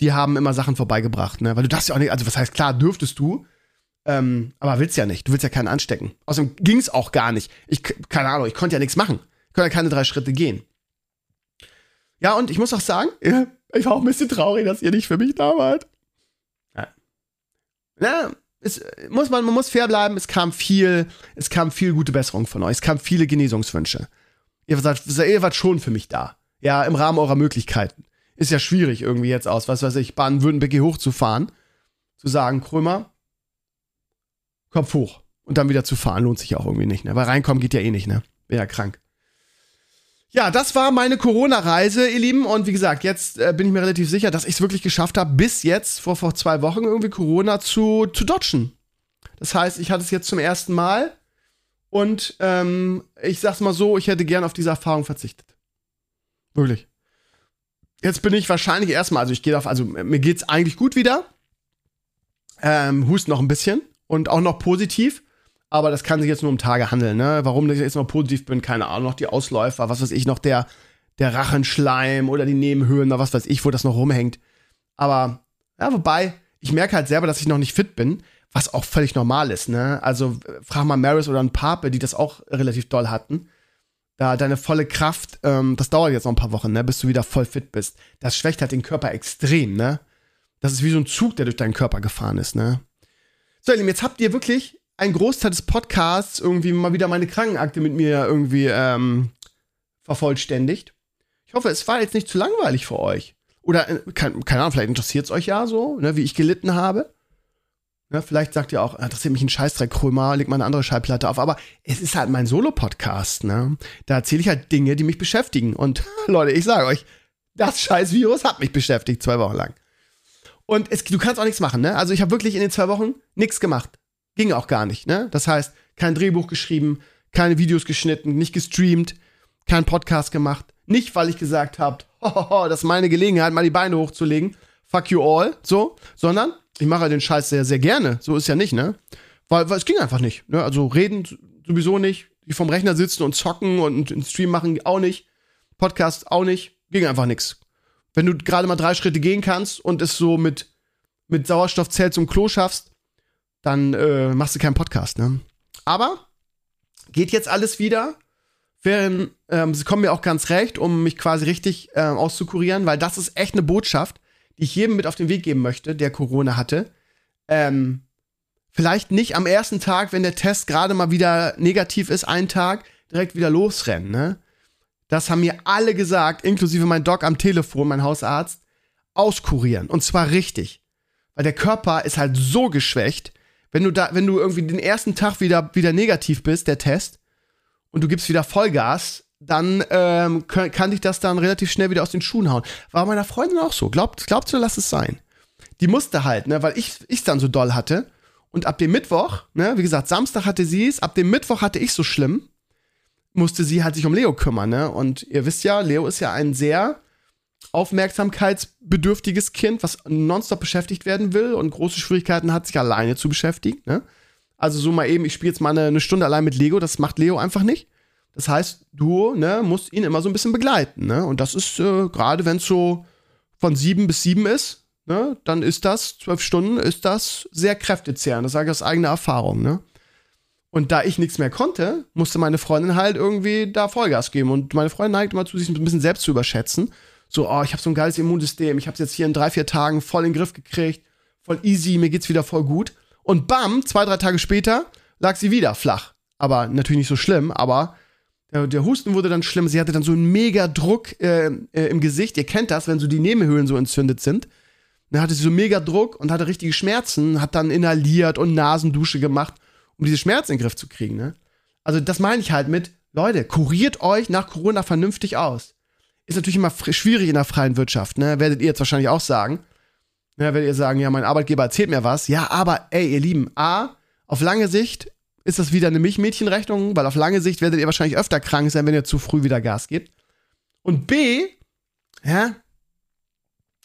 [SPEAKER 2] die haben immer Sachen vorbeigebracht, ne? Weil du das ja auch nicht, also was heißt klar, dürftest du, ähm, aber willst ja nicht. Du willst ja keinen anstecken. Außerdem ging es auch gar nicht. Ich, keine Ahnung, ich konnte ja nichts machen. Ich konnte ja keine drei Schritte gehen. Ja, und ich muss auch sagen, ich war auch ein bisschen traurig, dass ihr nicht für mich da wart. Ja. ja es muss man, man muss fair bleiben. Es kam viel, es kam viel gute Besserung von euch. Es kam viele Genesungswünsche. Ihr seid, ihr wart schon für mich da. Ja, im Rahmen eurer Möglichkeiten. Ist ja schwierig irgendwie jetzt aus, was weiß ich, Baden-Württemberg hier hochzufahren. Zu sagen, Krömer, Kopf hoch. Und dann wieder zu fahren lohnt sich auch irgendwie nicht, ne? Weil reinkommen geht ja eh nicht, ne? Bin ja krank. Ja, das war meine Corona-Reise, ihr Lieben. Und wie gesagt, jetzt äh, bin ich mir relativ sicher, dass ich es wirklich geschafft habe, bis jetzt, vor, vor zwei Wochen, irgendwie Corona zu, zu dodgen. Das heißt, ich hatte es jetzt zum ersten Mal. Und ähm, ich sag's mal so, ich hätte gern auf diese Erfahrung verzichtet. Wirklich. Jetzt bin ich wahrscheinlich erstmal, also ich gehe auf, also mir geht's eigentlich gut wieder. Ähm, hust noch ein bisschen und auch noch positiv. Aber das kann sich jetzt nur um Tage handeln, ne? Warum ich jetzt noch positiv bin, keine Ahnung. Noch die Ausläufer, was weiß ich, noch der, der Rachenschleim oder die Nebenhöhlen oder was weiß ich, wo das noch rumhängt. Aber, ja, wobei, ich merke halt selber, dass ich noch nicht fit bin, was auch völlig normal ist, ne? Also, frag mal Maris oder ein Pape, die das auch relativ doll hatten. Da deine volle Kraft, ähm, das dauert jetzt noch ein paar Wochen, ne? Bis du wieder voll fit bist. Das schwächt halt den Körper extrem, ne? Das ist wie so ein Zug, der durch deinen Körper gefahren ist, ne? So, ihr Lieben, jetzt habt ihr wirklich ein Großteil des Podcasts irgendwie mal wieder meine Krankenakte mit mir irgendwie ähm, vervollständigt. Ich hoffe, es war jetzt nicht zu langweilig für euch. Oder, äh, keine, keine Ahnung, vielleicht interessiert es euch ja so, ne, wie ich gelitten habe. Ne, vielleicht sagt ihr auch, ah, interessiert mich ein Scheißdreck, Krömer, leg mal eine andere Schallplatte auf. Aber es ist halt mein Solo-Podcast, ne? Da erzähle ich halt Dinge, die mich beschäftigen. Und Leute, ich sage euch, das Scheiß-Virus hat mich beschäftigt, zwei Wochen lang. Und es, du kannst auch nichts machen, ne? Also ich habe wirklich in den zwei Wochen nichts gemacht. Ging auch gar nicht, ne? Das heißt, kein Drehbuch geschrieben, keine Videos geschnitten, nicht gestreamt, kein Podcast gemacht. Nicht, weil ich gesagt habe, das ist meine Gelegenheit, mal die Beine hochzulegen. Fuck you all, so, sondern ich mache den Scheiß sehr, sehr gerne. So ist ja nicht, ne? Weil, weil es ging einfach nicht. Ne? Also reden sowieso nicht. Die vom Rechner sitzen und zocken und einen Stream machen auch nicht. Podcast auch nicht. Ging einfach nichts. Wenn du gerade mal drei Schritte gehen kannst und es so mit, mit Sauerstoffzelt zum Klo schaffst, dann äh, machst du keinen Podcast, ne? Aber geht jetzt alles wieder. Während, ähm, sie kommen mir auch ganz recht, um mich quasi richtig äh, auszukurieren, weil das ist echt eine Botschaft, die ich jedem mit auf den Weg geben möchte, der Corona hatte. Ähm, vielleicht nicht am ersten Tag, wenn der Test gerade mal wieder negativ ist, einen Tag, direkt wieder losrennen, ne? Das haben mir alle gesagt, inklusive mein Doc am Telefon, mein Hausarzt, auskurieren. Und zwar richtig. Weil der Körper ist halt so geschwächt, wenn du da, wenn du irgendwie den ersten Tag wieder, wieder negativ bist, der Test, und du gibst wieder Vollgas, dann ähm, kann, kann dich das dann relativ schnell wieder aus den Schuhen hauen. War meiner Freundin auch so. Glaubt, glaubst du, lass es sein. Die musste halt, ne, weil ich es dann so doll hatte. Und ab dem Mittwoch, ne, wie gesagt, Samstag hatte sie es, ab dem Mittwoch hatte ich so schlimm, musste sie halt sich um Leo kümmern, ne? Und ihr wisst ja, Leo ist ja ein sehr aufmerksamkeitsbedürftiges Kind, was nonstop beschäftigt werden will und große Schwierigkeiten hat, sich alleine zu beschäftigen. Ne? Also so mal eben, ich spiele jetzt mal eine, eine, Stunde allein mit Lego, das macht Leo einfach nicht. Das heißt, du ne, musst ihn immer so ein bisschen begleiten. Ne? Und das ist, äh, gerade wenn es so von sieben bis sieben ist, ne, dann ist das, zwölf Stunden, ist das sehr kräftezehrend. Das sage ich aus eigener Erfahrung. Ne? Und da ich nichts mehr konnte, musste meine Freundin halt irgendwie da Vollgas geben. Und meine Freundin neigt immer zu, sich ein bisschen selbst zu überschätzen so, oh, ich habe so ein geiles Immunsystem, ich habe es jetzt hier in drei, vier Tagen voll in den Griff gekriegt, voll easy, mir geht's wieder voll gut. Und bam, zwei, drei Tage später lag sie wieder flach. Aber natürlich nicht so schlimm, aber der, Husten wurde dann schlimm. Sie hatte dann so einen mega Druck äh, äh, im Gesicht. Ihr kennt das, wenn so die Nebenhöhlen so entzündet sind. Dann hatte sie so mega Druck und hatte richtige Schmerzen, hat dann inhaliert und Nasendusche gemacht, um diese Schmerzen in den Griff zu kriegen. Ne? Also das meine ich halt mit, Leute, kuriert euch nach Corona vernünftig aus ist natürlich immer schwierig in der freien Wirtschaft, ne? Werdet ihr jetzt wahrscheinlich auch sagen. Ne, werdet ihr sagen, ja, mein Arbeitgeber erzählt mir was. Ja, aber ey, ihr Lieben, A, auf lange Sicht ist das wieder eine Milchmädchenrechnung, weil auf lange Sicht werdet ihr wahrscheinlich öfter krank sein, wenn ihr zu früh wieder Gas gebt. Und B, ja,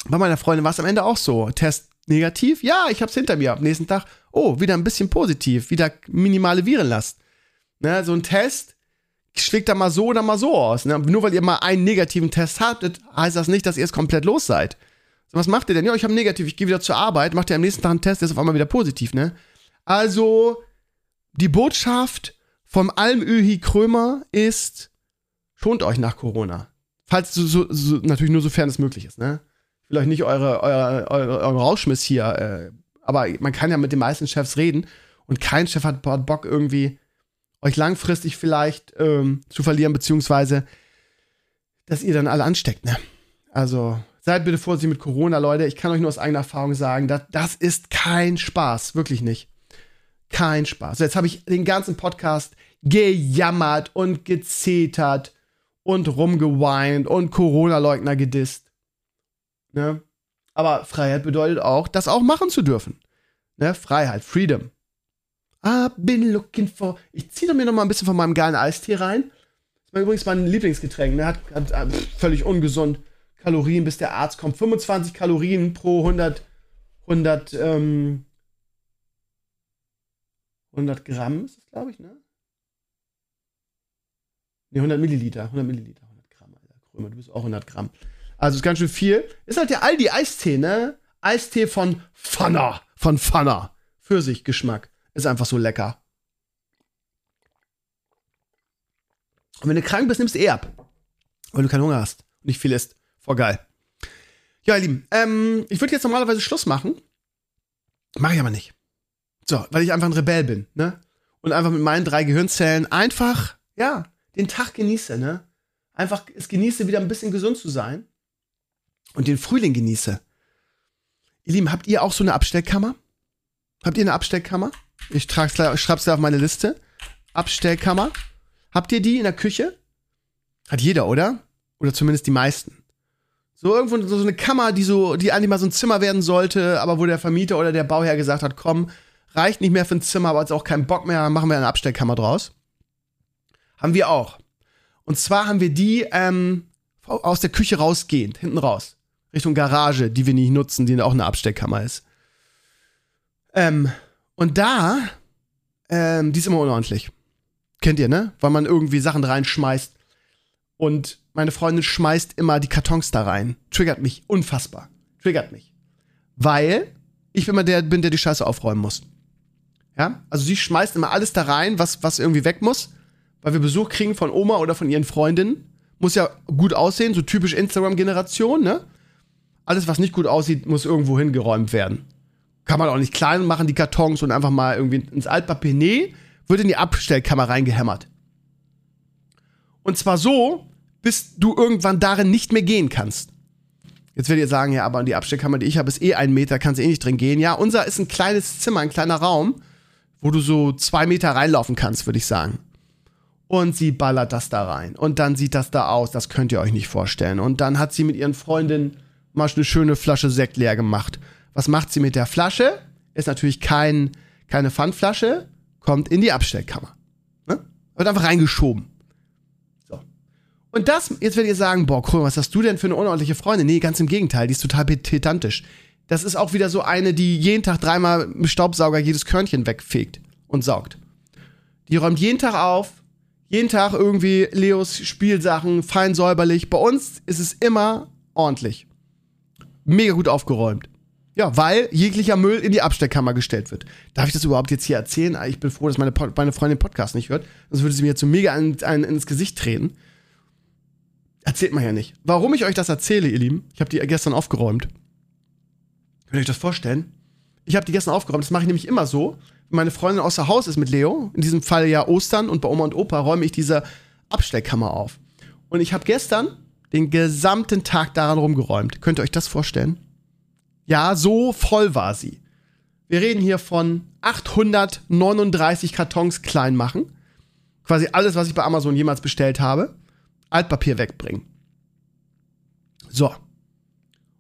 [SPEAKER 2] bei meiner Freundin war es am Ende auch so. Test negativ, ja, ich hab's hinter mir. Am nächsten Tag, oh, wieder ein bisschen positiv, wieder minimale Virenlast. Ne, so ein Test, schlägt da mal so oder mal so aus. Ne? Nur weil ihr mal einen negativen Test hattet, heißt das nicht, dass ihr es komplett los seid. So, was macht ihr denn? Ja, ich habe negativ, ich gehe wieder zur Arbeit, macht ihr am nächsten Tag einen Test, der ist auf einmal wieder positiv, ne? Also, die Botschaft vom Almöhi Krömer ist, schont euch nach Corona. Falls so, so, so, natürlich nur sofern es möglich ist, ne? Euch nicht eure, eure, eure, eure Rauschmiss hier, äh, aber man kann ja mit den meisten Chefs reden und kein Chef hat Bock irgendwie euch langfristig vielleicht ähm, zu verlieren, beziehungsweise dass ihr dann alle ansteckt. Ne? Also seid bitte vorsichtig mit Corona, Leute. Ich kann euch nur aus eigener Erfahrung sagen, das, das ist kein Spaß, wirklich nicht. Kein Spaß. Jetzt habe ich den ganzen Podcast gejammert und gezetert und rumgeweint und Corona-Leugner gedisst. Ne? Aber Freiheit bedeutet auch, das auch machen zu dürfen. Ne? Freiheit, Freedom. I've been looking for. Ich ziehe mir noch mal ein bisschen von meinem geilen Eistee rein. Das ist übrigens mein Lieblingsgetränk. Ne? Hat, hat, hat völlig ungesund Kalorien, bis der Arzt kommt. 25 Kalorien pro 100, 100, ähm, 100 Gramm ist das, glaube ich, ne? Ne, 100 Milliliter. 100 Milliliter, 100 Gramm, Alter. Krömer, du bist auch 100 Gramm. Also ist ganz schön viel. Ist halt der Aldi Eistee, ne? Eistee von Pfanner. Von Pfanner. Pfirsichgeschmack. Ist einfach so lecker. Und wenn du krank bist, nimmst du eh ab. Weil du keinen Hunger hast und nicht viel isst. Voll geil. Ja, ihr Lieben, ähm, ich würde jetzt normalerweise Schluss machen. Mache ich aber nicht. So, weil ich einfach ein Rebell bin, ne? Und einfach mit meinen drei Gehirnzellen einfach, ja, den Tag genieße, ne? Einfach es genieße, wieder ein bisschen gesund zu sein. Und den Frühling genieße. Ihr Lieben, habt ihr auch so eine Abstellkammer? Habt ihr eine Abstellkammer? Ich, schreib's da auf meine Liste. Abstellkammer. Habt ihr die in der Küche? Hat jeder, oder? Oder zumindest die meisten. So irgendwo so eine Kammer, die so, die eigentlich mal so ein Zimmer werden sollte, aber wo der Vermieter oder der Bauherr gesagt hat, komm, reicht nicht mehr für ein Zimmer, aber jetzt auch keinen Bock mehr, machen wir eine Abstellkammer draus. Haben wir auch. Und zwar haben wir die ähm, aus der Küche rausgehend, hinten raus. Richtung Garage, die wir nicht nutzen, die auch eine Abstellkammer ist. Ähm, und da, ähm, die ist immer unordentlich. Kennt ihr, ne? Weil man irgendwie Sachen reinschmeißt. Und meine Freundin schmeißt immer die Kartons da rein. Triggert mich unfassbar. Triggert mich. Weil ich immer der bin, der die Scheiße aufräumen muss. Ja? Also sie schmeißt immer alles da rein, was, was irgendwie weg muss. Weil wir Besuch kriegen von Oma oder von ihren Freundinnen. Muss ja gut aussehen, so typisch Instagram-Generation, ne? Alles, was nicht gut aussieht, muss irgendwo hingeräumt werden kann man auch nicht klein machen, die Kartons und einfach mal irgendwie ins Altpapier. Nee, wird in die Abstellkammer reingehämmert. Und zwar so, bis du irgendwann darin nicht mehr gehen kannst. Jetzt werdet ihr sagen, ja, aber die Abstellkammer, die ich habe, ist eh ein Meter, kannst eh nicht drin gehen. Ja, unser ist ein kleines Zimmer, ein kleiner Raum, wo du so zwei Meter reinlaufen kannst, würde ich sagen. Und sie ballert das da rein. Und dann sieht das da aus, das könnt ihr euch nicht vorstellen. Und dann hat sie mit ihren Freundinnen mal eine schöne Flasche Sekt leer gemacht. Was macht sie mit der Flasche? Ist natürlich kein, keine Pfandflasche, kommt in die Abstellkammer. Ne? Wird einfach reingeschoben. So. Und das, jetzt werdet ihr sagen, boah, cool, was hast du denn für eine unordentliche Freundin? Nee, ganz im Gegenteil, die ist total pedantisch. Das ist auch wieder so eine, die jeden Tag dreimal mit Staubsauger jedes Körnchen wegfegt und saugt. Die räumt jeden Tag auf, jeden Tag irgendwie Leos Spielsachen, fein säuberlich. Bei uns ist es immer ordentlich. Mega gut aufgeräumt. Ja, weil jeglicher Müll in die Abstellkammer gestellt wird. Darf ich das überhaupt jetzt hier erzählen? Ich bin froh, dass meine, meine Freundin den Podcast nicht hört. Sonst würde sie mir jetzt so mega ein, ein, ins Gesicht treten. Erzählt man ja nicht. Warum ich euch das erzähle, ihr Lieben, ich habe die gestern aufgeräumt. Könnt ihr euch das vorstellen? Ich habe die gestern aufgeräumt. Das mache ich nämlich immer so. Meine Freundin außer Haus ist mit Leo, in diesem Fall ja Ostern und bei Oma und Opa, räume ich diese Abstellkammer auf. Und ich habe gestern den gesamten Tag daran rumgeräumt. Könnt ihr euch das vorstellen? Ja, so voll war sie. Wir reden hier von 839 Kartons klein machen. Quasi alles, was ich bei Amazon jemals bestellt habe. Altpapier wegbringen. So.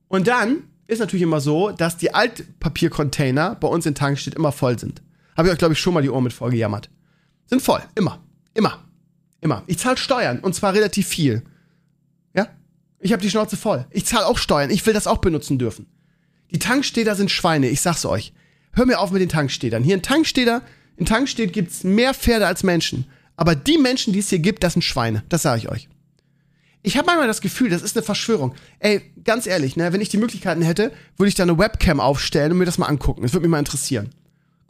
[SPEAKER 2] Und dann ist natürlich immer so, dass die Altpapiercontainer bei uns in Tankstedt immer voll sind. Habe ich euch, glaube ich, schon mal die Ohren mit vorgejammert. Sind voll. Immer. Immer. Immer. Ich zahle Steuern. Und zwar relativ viel. Ja? Ich habe die Schnauze voll. Ich zahle auch Steuern. Ich will das auch benutzen dürfen. Die Tankstäder sind Schweine, ich sag's euch. Hör mir auf mit den Tankstädern. Hier in Tankstäder, in Tankstedt gibt's mehr Pferde als Menschen. Aber die Menschen, die es hier gibt, das sind Schweine. Das sage ich euch. Ich habe manchmal das Gefühl, das ist eine Verschwörung. Ey, ganz ehrlich, ne, wenn ich die Möglichkeiten hätte, würde ich da eine Webcam aufstellen und mir das mal angucken. Das würde mich mal interessieren.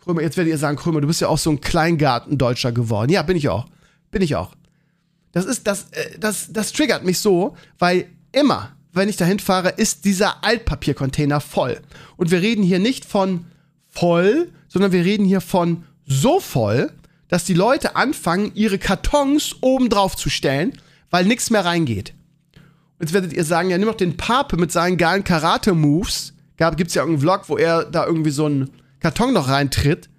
[SPEAKER 2] Krömer, jetzt werdet ihr sagen, Krömer, du bist ja auch so ein Kleingartendeutscher geworden. Ja, bin ich auch. Bin ich auch. Das ist, das, äh, das, das triggert mich so, weil immer, wenn ich dahin fahre, ist dieser Altpapiercontainer voll. Und wir reden hier nicht von voll, sondern wir reden hier von so voll, dass die Leute anfangen, ihre Kartons oben drauf zu stellen, weil nichts mehr reingeht. Jetzt werdet ihr sagen, ja, nimm doch den Pape mit seinen geilen Karate-Moves. Gibt es ja irgendeinen Vlog, wo er da irgendwie so einen Karton noch reintritt.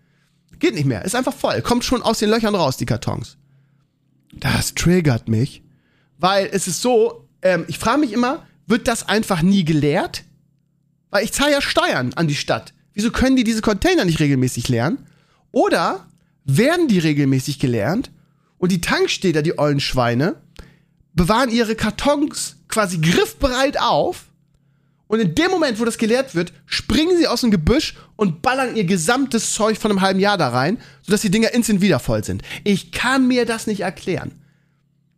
[SPEAKER 2] Geht nicht mehr, ist einfach voll. Kommt schon aus den Löchern raus, die Kartons. Das triggert mich, weil es ist so, ähm, ich frage mich immer, wird das einfach nie gelehrt? Weil ich zahle ja Steuern an die Stadt. Wieso können die diese Container nicht regelmäßig leeren? Oder werden die regelmäßig gelernt und die Tankstädter, die ollen Schweine, bewahren ihre Kartons quasi griffbereit auf und in dem Moment, wo das geleert wird, springen sie aus dem Gebüsch und ballern ihr gesamtes Zeug von einem halben Jahr da rein, sodass die Dinger instant wieder voll sind. Ich kann mir das nicht erklären.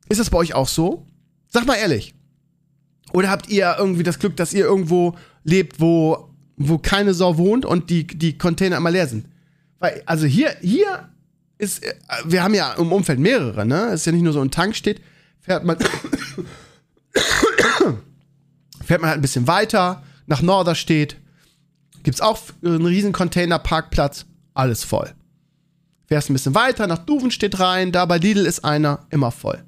[SPEAKER 2] Ist das bei euch auch so? Sag mal ehrlich. Oder habt ihr irgendwie das Glück, dass ihr irgendwo lebt, wo, wo keine Sau wohnt und die, die Container immer leer sind? Weil, also hier, hier ist, äh, wir haben ja im Umfeld mehrere, ne? Es ist ja nicht nur so ein Tank steht, fährt man, fährt man halt ein bisschen weiter, nach Norderstedt, gibt's auch einen riesen Containerparkplatz, alles voll. Fährst ein bisschen weiter, nach Duvenstedt rein, da bei Lidl ist einer, immer voll.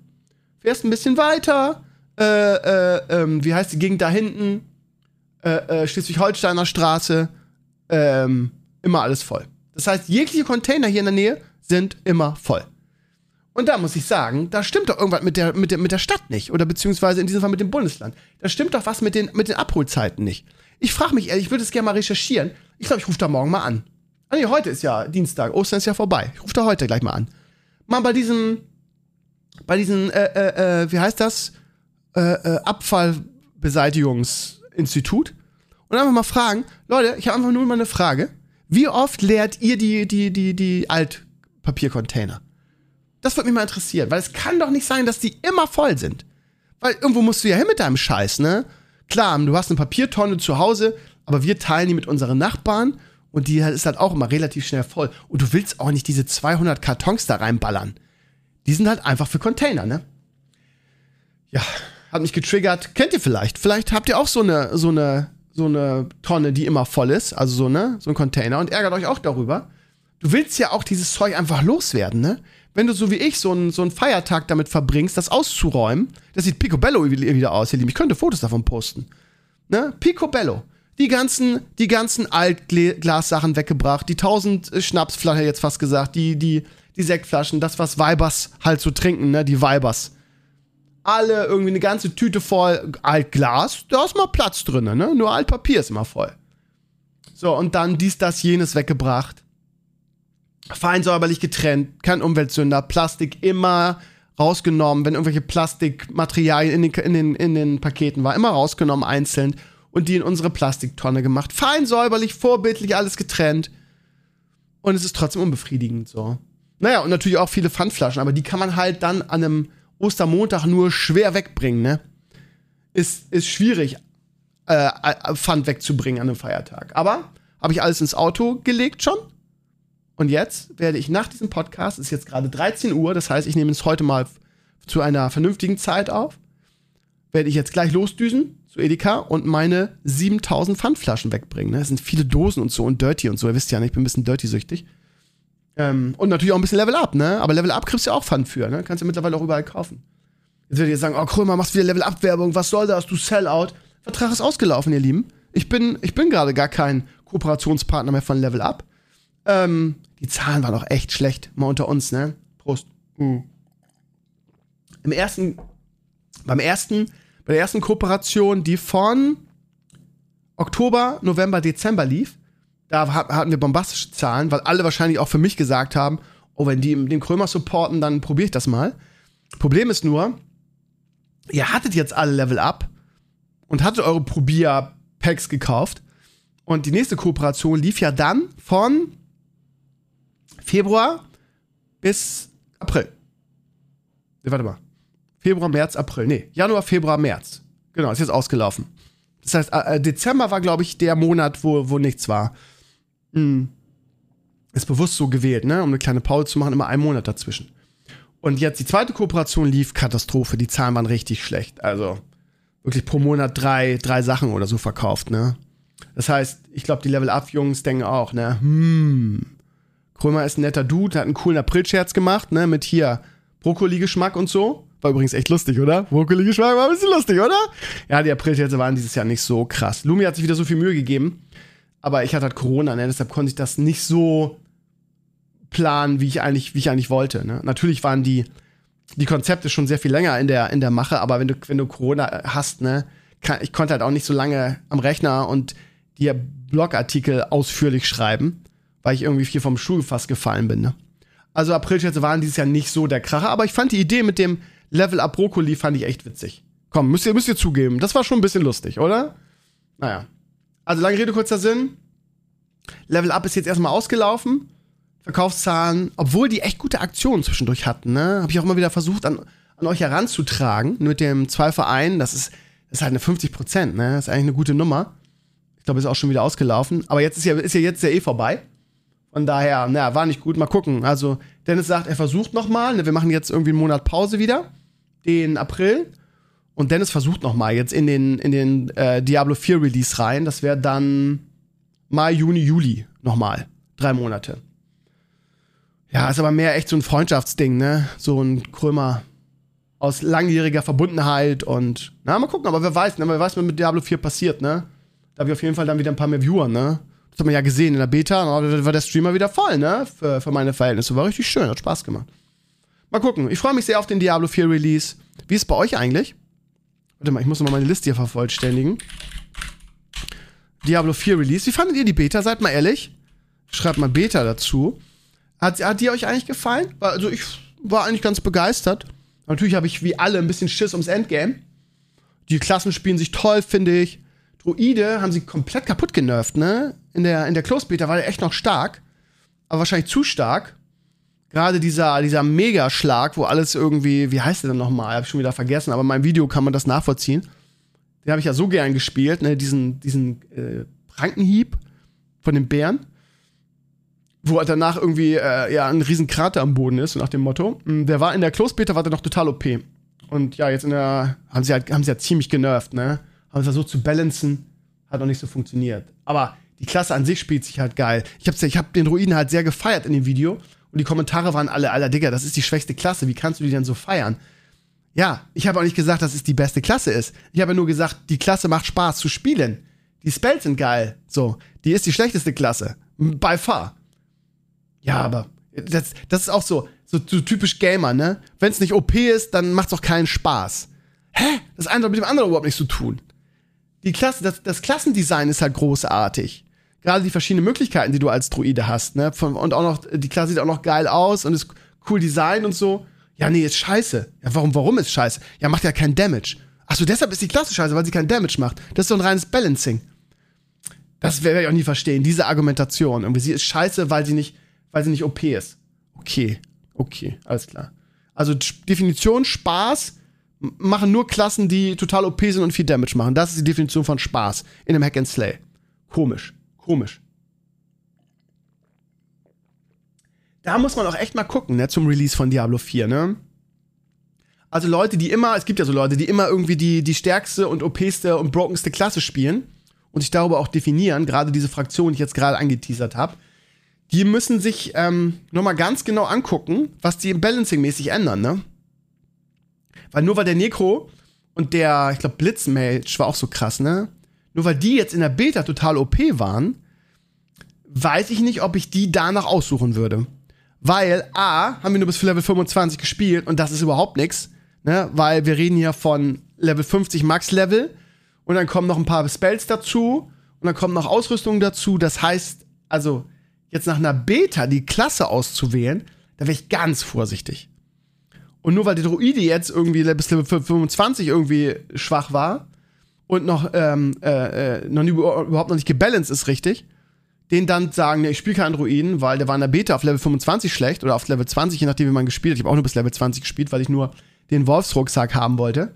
[SPEAKER 2] Fährst ein bisschen weiter, äh, äh, ähm, wie heißt die Gegend da hinten? Äh, äh, Schleswig-Holsteiner Straße, ähm, immer alles voll. Das heißt, jegliche Container hier in der Nähe sind immer voll. Und da muss ich sagen, da stimmt doch irgendwas mit der, mit der, mit der Stadt nicht. Oder beziehungsweise in diesem Fall mit dem Bundesland. Da stimmt doch was mit den, mit den Abholzeiten nicht. Ich frage mich ehrlich, ich würde es gerne mal recherchieren. Ich glaube, ich rufe da morgen mal an. Ah nee, heute ist ja Dienstag, Ostern ist ja vorbei. Ich rufe da heute gleich mal an. Mal bei diesem, bei diesem, äh, äh, äh, wie heißt das? Äh, äh, Abfallbeseitigungsinstitut. Und einfach mal fragen, Leute, ich habe einfach nur mal eine Frage. Wie oft leert ihr die, die, die, die Altpapiercontainer? Das würde mich mal interessieren, weil es kann doch nicht sein, dass die immer voll sind. Weil irgendwo musst du ja hin mit deinem Scheiß, ne? Klar, du hast eine Papiertonne zu Hause, aber wir teilen die mit unseren Nachbarn und die ist halt auch immer relativ schnell voll. Und du willst auch nicht diese 200 Kartons da reinballern. Die sind halt einfach für Container, ne? Ja, hat mich getriggert. Kennt ihr vielleicht? Vielleicht habt ihr auch so eine, so eine so eine Tonne, die immer voll ist, also so, ne, so ein Container und ärgert euch auch darüber. Du willst ja auch dieses Zeug einfach loswerden, ne? Wenn du so wie ich so einen, so einen Feiertag damit verbringst, das auszuräumen, das sieht picobello wieder aus, ihr Lieben. Ich könnte Fotos davon posten. Ne? Picobello. Die ganzen, die ganzen Altglassachen weggebracht, die tausend Schnapsflaschen jetzt fast gesagt, die, die, die Sektflaschen, das, was Weibers halt so trinken, ne? Die Weibers alle irgendwie eine ganze Tüte voll Altglas, da ist mal Platz drin, ne? Nur Altpapier ist immer voll. So, und dann dies, das, jenes weggebracht. Fein säuberlich getrennt, kein Umweltsünder, Plastik immer rausgenommen, wenn irgendwelche Plastikmaterialien in den, in den, in den Paketen war, immer rausgenommen einzeln und die in unsere Plastiktonne gemacht. Fein säuberlich, vorbildlich, alles getrennt. Und es ist trotzdem unbefriedigend so. Naja, und natürlich auch viele Pfandflaschen, aber die kann man halt dann an einem Ostermontag nur schwer wegbringen, ne? Ist, ist schwierig, äh, äh, Pfand wegzubringen an einem Feiertag. Aber habe ich alles ins Auto gelegt schon. Und jetzt werde ich nach diesem Podcast, es ist jetzt gerade 13 Uhr, das heißt, ich nehme es heute mal zu einer vernünftigen Zeit auf, werde ich jetzt gleich losdüsen zu Edeka und meine 7000 Pfandflaschen wegbringen. Ne? Das sind viele Dosen und so und Dirty und so. Ihr wisst ja, ich bin ein bisschen Dirty-süchtig. Ähm, und natürlich auch ein bisschen Level Up, ne? Aber Level Up kriegst du ja auch Pfand für, ne? Kannst du mittlerweile auch überall kaufen. Jetzt werdet ihr sagen, oh Krömer, machst wieder Level Up Werbung, was soll das, du Sellout. Vertrag ist ausgelaufen, ihr Lieben. Ich bin, ich bin gerade gar kein Kooperationspartner mehr von Level Up. Ähm, die Zahlen waren auch echt schlecht, mal unter uns, ne? Prost. Mhm. Im ersten, beim ersten, bei der ersten Kooperation, die von Oktober, November, Dezember lief, da hatten wir bombastische Zahlen, weil alle wahrscheinlich auch für mich gesagt haben, oh, wenn die den Krömer supporten, dann probiere ich das mal. Problem ist nur, ihr hattet jetzt alle Level Up und hattet eure Probier-Packs gekauft. Und die nächste Kooperation lief ja dann von Februar bis April. Nee, warte mal. Februar, März, April. Nee, Januar, Februar, März. Genau, ist jetzt ausgelaufen. Das heißt, äh, Dezember war, glaube ich, der Monat, wo, wo nichts war. Mhm. Ist bewusst so gewählt, ne? Um eine kleine Pause zu machen, immer einen Monat dazwischen. Und jetzt die zweite Kooperation lief Katastrophe. Die Zahlen waren richtig schlecht. Also wirklich pro Monat drei, drei Sachen oder so verkauft, ne? Das heißt, ich glaube, die Level-Up-Jungs denken auch, ne? Hm, Krömer ist ein netter Dude, hat einen coolen April-Scherz gemacht, ne, mit hier Brokkoli-Geschmack und so. War übrigens echt lustig, oder? Brokkoli-Geschmack war ein bisschen lustig, oder? Ja, die April-Scherze waren dieses Jahr nicht so krass. Lumi hat sich wieder so viel Mühe gegeben, aber ich hatte halt Corona, ne, deshalb konnte ich das nicht so planen, wie ich eigentlich, wie ich eigentlich wollte, ne. Natürlich waren die, die Konzepte schon sehr viel länger in der, in der Mache, aber wenn du, wenn du Corona hast, ne, kann, ich konnte halt auch nicht so lange am Rechner und dir Blogartikel ausführlich schreiben, weil ich irgendwie viel vom Stuhl fast gefallen bin, ne. Also Aprilscherze waren dieses Jahr nicht so der Kracher, aber ich fand die Idee mit dem Level Up Brokkoli fand ich echt witzig. Komm, müsst ihr, müsst ihr zugeben, das war schon ein bisschen lustig, oder? Naja. Also lange Rede, kurzer Sinn. Level Up ist jetzt erstmal ausgelaufen. Verkaufszahlen, obwohl die echt gute Aktionen zwischendurch hatten, ne, habe ich auch immer wieder versucht, an, an euch heranzutragen mit dem zwei Vereinen. Das ist, das ist halt eine 50 Prozent, ne? Das ist eigentlich eine gute Nummer. Ich glaube, ist auch schon wieder ausgelaufen. Aber jetzt ist ja, ist ja jetzt ja eh vorbei. Von daher, naja, war nicht gut. Mal gucken. Also, Dennis sagt, er versucht nochmal. Ne, wir machen jetzt irgendwie einen Monat Pause wieder. Den April. Und Dennis versucht nochmal jetzt in den, in den äh, Diablo 4 Release rein. Das wäre dann Mai, Juni, Juli nochmal. Drei Monate. Ja, ist aber mehr echt so ein Freundschaftsding, ne? So ein Krömer aus langjähriger Verbundenheit und, na, mal gucken, aber wer weiß, ne? Wer weiß, was mit Diablo 4 passiert, ne? Da habe ich auf jeden Fall dann wieder ein paar mehr Viewer, ne? Das hat man ja gesehen in der Beta, da war der Streamer wieder voll, ne? Für, für meine Verhältnisse. War richtig schön, hat Spaß gemacht. Mal gucken. Ich freue mich sehr auf den Diablo 4 Release. Wie ist es bei euch eigentlich? Warte mal, ich muss mal meine Liste hier vervollständigen. Diablo 4 Release. Wie fandet ihr die Beta? Seid mal ehrlich. Schreibt mal Beta dazu. Hat, hat die euch eigentlich gefallen? Also ich war eigentlich ganz begeistert. Natürlich habe ich wie alle ein bisschen Schiss ums Endgame. Die Klassen spielen sich toll, finde ich. Druide haben sie komplett kaputt genervt, ne? In der, in der Close Beta war der echt noch stark. Aber wahrscheinlich zu stark. Gerade dieser, dieser Megaschlag, wo alles irgendwie, wie heißt der denn nochmal? Hab ich schon wieder vergessen, aber in meinem Video kann man das nachvollziehen. Den habe ich ja so gern gespielt, ne? Diesen, diesen äh, Prankenhieb von den Bären wo er danach irgendwie äh, ja ein riesen Krater am Boden ist, nach dem Motto. Mm, der war in der Close Beta war der noch total OP. Und ja, jetzt in der haben sie halt haben sie ja ziemlich genervt, ne? Haben versucht zu balancen, hat noch nicht so funktioniert. Aber die Klasse an sich spielt sich halt geil. Ich hab's, ich hab den Ruinen halt sehr gefeiert in dem Video und die Kommentare waren alle, aller Digga, das ist die schwächste Klasse, wie kannst du die denn so feiern? Ja, ich habe auch nicht gesagt, dass es die beste Klasse ist. Ich habe nur gesagt, die Klasse macht Spaß zu spielen. Die Spells sind geil. So, die ist die schlechteste Klasse. By far. Ja, aber das, das ist auch so, so, so typisch Gamer, ne? Wenn es nicht OP ist, dann macht's auch keinen Spaß. Hä? Das eine hat mit dem anderen überhaupt nichts zu tun. Die Klasse, das, das Klassendesign ist halt großartig. Gerade die verschiedenen Möglichkeiten, die du als Druide hast, ne? Von, und auch noch, die Klasse sieht auch noch geil aus und ist cool Design und so. Ja, nee, ist scheiße. Ja, warum, warum ist scheiße? Ja, macht ja keinen Damage. Achso, deshalb ist die Klasse scheiße, weil sie keinen Damage macht. Das ist so ein reines Balancing. Das werde ich auch nie verstehen, diese Argumentation. Irgendwie, sie ist scheiße, weil sie nicht weil sie nicht OP ist. Okay, okay, alles klar. Also Definition Spaß machen nur Klassen, die total OP sind und viel Damage machen. Das ist die Definition von Spaß in einem Hack and Slay. Komisch, komisch. Da muss man auch echt mal gucken, ne, zum Release von Diablo 4, ne? Also Leute, die immer, es gibt ja so Leute, die immer irgendwie die, die stärkste und OPste und brokenste Klasse spielen und sich darüber auch definieren, gerade diese Fraktion, die ich jetzt gerade angeteasert habe die müssen sich ähm, nochmal ganz genau angucken, was die Balancing-mäßig ändern, ne? Weil nur weil der Necro und der, ich glaube, Blitzmage war auch so krass, ne? Nur weil die jetzt in der Beta total OP waren, weiß ich nicht, ob ich die danach aussuchen würde. Weil A, haben wir nur bis Level 25 gespielt und das ist überhaupt nichts, ne? Weil wir reden hier von Level 50 Max-Level und dann kommen noch ein paar Spells dazu und dann kommt noch Ausrüstung dazu. Das heißt, also jetzt nach einer Beta die Klasse auszuwählen, da wäre ich ganz vorsichtig. Und nur weil der Druide jetzt irgendwie bis Level 25 irgendwie schwach war und noch, ähm, äh, äh, noch nie, überhaupt noch nicht gebalanced ist richtig, den dann sagen, nee, ich spiele keinen Druiden, weil der war in der Beta auf Level 25 schlecht oder auf Level 20, je nachdem, wie man gespielt hat. Ich habe auch nur bis Level 20 gespielt, weil ich nur den Wolfsrucksack haben wollte.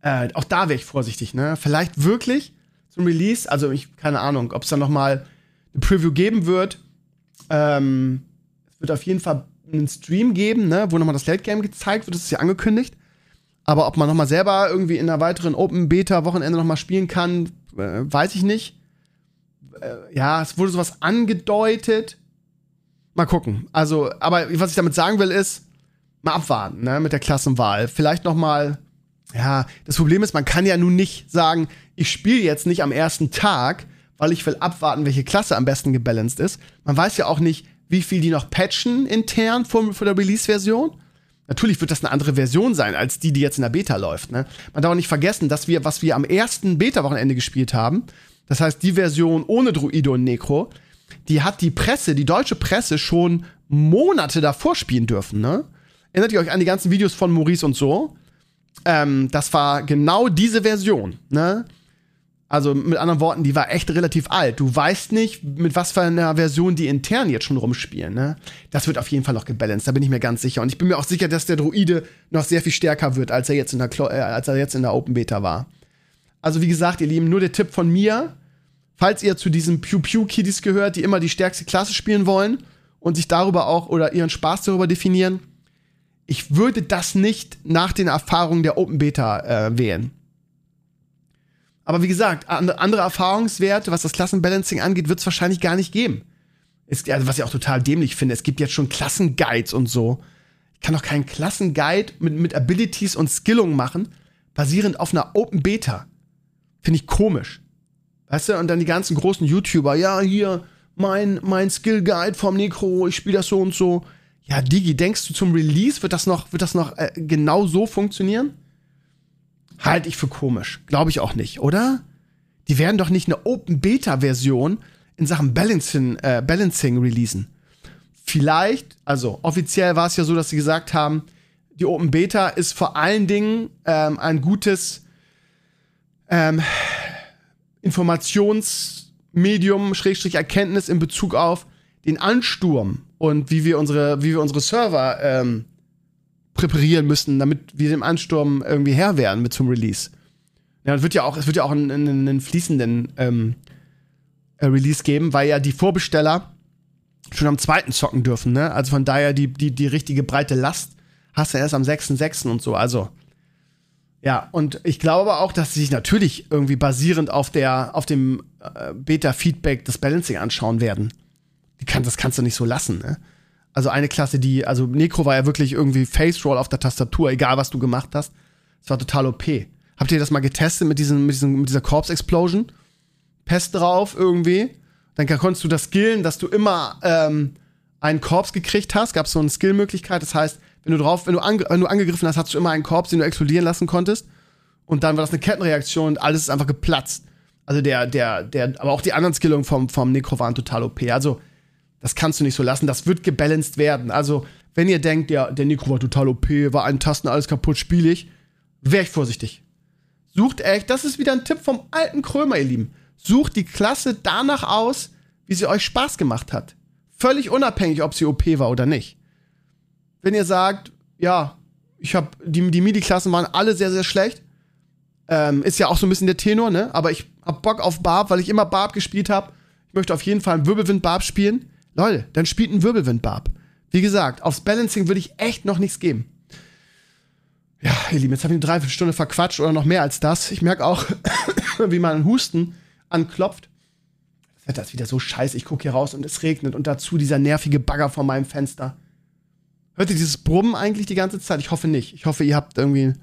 [SPEAKER 2] Äh, auch da wäre ich vorsichtig, ne? Vielleicht wirklich zum Release, also ich, keine Ahnung, ob es dann noch mal eine Preview geben wird. Ähm, es wird auf jeden Fall einen Stream geben, ne, wo nochmal das Late Game gezeigt wird. Das ist ja angekündigt. Aber ob man nochmal selber irgendwie in einer weiteren Open Beta Wochenende nochmal spielen kann, äh, weiß ich nicht. Äh, ja, es wurde sowas angedeutet. Mal gucken. Also, aber was ich damit sagen will, ist, mal abwarten, ne, mit der Klassenwahl. Vielleicht noch mal, ja, das Problem ist, man kann ja nun nicht sagen, ich spiele jetzt nicht am ersten Tag, weil ich will abwarten, welche Klasse am besten gebalanced ist. Man weiß ja auch nicht, wie viel die noch patchen intern vor, vor der Release-Version. Natürlich wird das eine andere Version sein, als die, die jetzt in der Beta läuft. Ne? Man darf auch nicht vergessen, dass wir, was wir am ersten Beta-Wochenende gespielt haben, das heißt die Version ohne Druide und Necro, die hat die Presse, die deutsche Presse schon Monate davor spielen dürfen. Ne? Erinnert ihr euch an die ganzen Videos von Maurice und so? Ähm, das war genau diese Version. Ne? Also mit anderen Worten, die war echt relativ alt. Du weißt nicht, mit was für einer Version die intern jetzt schon rumspielen. Ne? Das wird auf jeden Fall noch gebalanced, da bin ich mir ganz sicher. Und ich bin mir auch sicher, dass der Druide noch sehr viel stärker wird, als er jetzt in der, Klo äh, als er jetzt in der Open Beta war. Also wie gesagt, ihr Lieben, nur der Tipp von mir, falls ihr zu diesen Pew Pew Kiddies gehört, die immer die stärkste Klasse spielen wollen und sich darüber auch oder ihren Spaß darüber definieren, ich würde das nicht nach den Erfahrungen der Open Beta äh, wählen. Aber wie gesagt, andere Erfahrungswerte, was das Klassenbalancing angeht, wird es wahrscheinlich gar nicht geben. Es, also was ich auch total dämlich finde, es gibt jetzt schon Klassenguides und so. Ich kann doch keinen Klassenguide mit, mit Abilities und Skillungen machen, basierend auf einer Open Beta. Finde ich komisch. Weißt du, und dann die ganzen großen YouTuber, ja, hier, mein, mein Skill Guide vom Necro, ich spiele das so und so. Ja, Digi, denkst du zum Release wird das noch, wird das noch äh, genau so funktionieren? Halte ich für komisch. Glaube ich auch nicht, oder? Die werden doch nicht eine Open Beta Version in Sachen Balancing, äh, Balancing releasen. Vielleicht, also offiziell war es ja so, dass sie gesagt haben, die Open Beta ist vor allen Dingen ähm, ein gutes ähm, Informationsmedium, Schrägstrich Erkenntnis in Bezug auf den Ansturm und wie wir unsere, wie wir unsere Server ähm, präparieren müssen, damit wir dem Ansturm irgendwie Herr werden mit zum Release. Ja, es wird ja auch, es wird ja auch einen, einen, fließenden ähm, äh, Release geben, weil ja die Vorbesteller schon am zweiten zocken dürfen, ne? Also von daher die, die, die richtige breite Last hast du erst am 6.6. und so. Also, ja, und ich glaube auch, dass sie sich natürlich irgendwie basierend auf der, auf dem äh, Beta-Feedback das Balancing anschauen werden. Die kann, das kannst du nicht so lassen, ne? Also eine Klasse, die, also Necro war ja wirklich irgendwie Face Roll auf der Tastatur, egal was du gemacht hast. Es war total OP. Habt ihr das mal getestet mit, diesen, mit, diesen, mit dieser Corpse Explosion? Pest drauf irgendwie. Dann konntest du das skillen, dass du immer ähm, einen Korps gekriegt hast. Gab es so eine Skillmöglichkeit. Das heißt, wenn du drauf, wenn du, ange wenn du angegriffen hast, hast du immer einen Korps, den du explodieren lassen konntest. Und dann war das eine Kettenreaktion und alles ist einfach geplatzt. Also der, der, der, aber auch die anderen Skillungen vom, vom Necro waren total OP. Also das kannst du nicht so lassen. Das wird gebalanced werden. Also, wenn ihr denkt, der, der Nico war total OP, war ein Tasten, alles kaputt, spiele ich, wäre ich vorsichtig. Sucht echt, das ist wieder ein Tipp vom alten Krömer, ihr Lieben. Sucht die Klasse danach aus, wie sie euch Spaß gemacht hat. Völlig unabhängig, ob sie OP war oder nicht. Wenn ihr sagt, ja, ich habe die, die MIDI-Klassen waren alle sehr, sehr schlecht. Ähm, ist ja auch so ein bisschen der Tenor, ne? Aber ich hab Bock auf Barb, weil ich immer Barb gespielt habe. Ich möchte auf jeden Fall einen Wirbelwind Barb spielen. Leute, dann spielt ein Wirbelwindbarb. Wie gesagt, aufs Balancing würde ich echt noch nichts geben. Ja, ihr Lieben, jetzt habe ich eine Dreiviertelstunde verquatscht oder noch mehr als das. Ich merke auch, wie man Husten anklopft. Das Wetter ist wieder so scheiße. Ich gucke hier raus und es regnet und dazu dieser nervige Bagger vor meinem Fenster. Hört ihr dieses Brummen eigentlich die ganze Zeit? Ich hoffe nicht. Ich hoffe, ihr habt irgendwie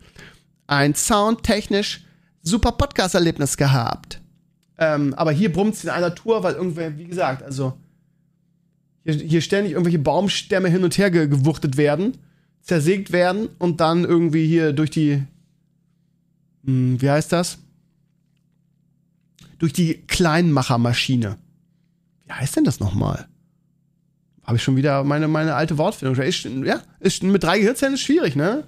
[SPEAKER 2] ein soundtechnisch super Podcast-Erlebnis gehabt. Ähm, aber hier brummt es in einer Tour, weil irgendwer, wie gesagt, also hier, hier ständig irgendwelche Baumstämme hin und her ge gewuchtet werden, zersägt werden und dann irgendwie hier durch die, hm, wie heißt das? Durch die Kleinmachermaschine. Wie heißt denn das nochmal? Habe ich schon wieder meine, meine alte Wortfindung. Ist, ja, ist, mit drei Gehirnzellen ist schwierig, ne?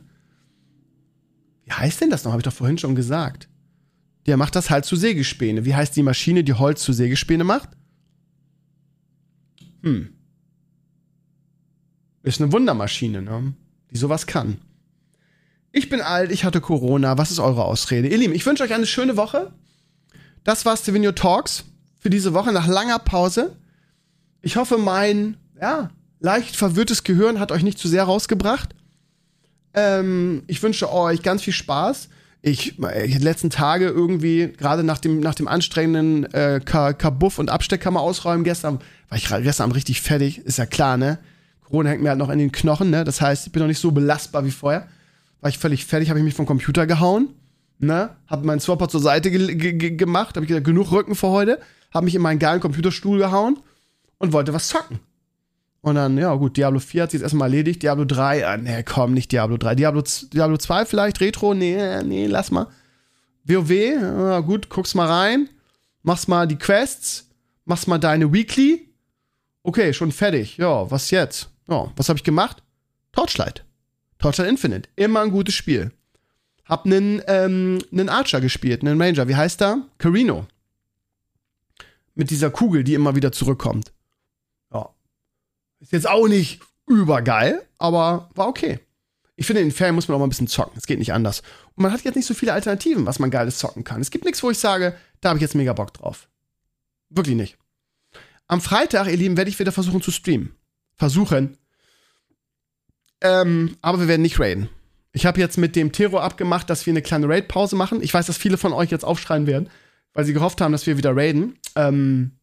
[SPEAKER 2] Wie heißt denn das noch? Habe ich doch vorhin schon gesagt. Der macht das halt zu Sägespäne. Wie heißt die Maschine, die Holz zu Sägespäne macht? Hm. Ist eine Wundermaschine, ne? Die sowas kann. Ich bin alt, ich hatte Corona. Was ist eure Ausrede? Ihr Lieben, ich wünsche euch eine schöne Woche. Das war Stevenio Talks für diese Woche nach langer Pause. Ich hoffe, mein, ja, leicht verwirrtes Gehirn hat euch nicht zu sehr rausgebracht. Ähm, ich wünsche euch ganz viel Spaß. Ich, ich die letzten Tage irgendwie, gerade nach dem, nach dem anstrengenden äh, Kabuff und Absteckkammer ausräumen gestern, war ich gestern richtig fertig, ist ja klar, ne? Corona hängt mir halt noch in den Knochen, ne? Das heißt, ich bin noch nicht so belastbar wie vorher. War ich völlig fertig, habe ich mich vom Computer gehauen, ne? Hab meinen Swapper zur Seite ge ge gemacht, habe ich gesagt, genug Rücken für heute, habe mich in meinen geilen Computerstuhl gehauen und wollte was zocken. Und dann, ja gut, Diablo 4 hat sich jetzt erstmal erledigt. Diablo 3, ah, nee, komm, nicht Diablo 3. Diablo, Diablo 2 vielleicht, Retro, nee, nee, lass mal. WoW, ja, gut, guck's mal rein. Machst mal die Quests. Machst mal deine Weekly. Okay, schon fertig. Ja, was jetzt? Ja, was habe ich gemacht? Torchlight. Torchlight Infinite. Immer ein gutes Spiel. Hab einen, ähm, einen Archer gespielt, einen Ranger. Wie heißt er? Carino. Mit dieser Kugel, die immer wieder zurückkommt. Ist jetzt auch nicht übergeil, aber war okay. Ich finde, in den Ferien muss man auch mal ein bisschen zocken. Es geht nicht anders. Und man hat jetzt nicht so viele Alternativen, was man geiles zocken kann. Es gibt nichts, wo ich sage, da habe ich jetzt mega Bock drauf. Wirklich nicht. Am Freitag, ihr Lieben, werde ich wieder versuchen zu streamen. Versuchen. Ähm, aber wir werden nicht raiden. Ich habe jetzt mit dem Tero abgemacht, dass wir eine kleine Raid-Pause machen. Ich weiß, dass viele von euch jetzt aufschreien werden, weil sie gehofft haben, dass wir wieder raiden. Ähm,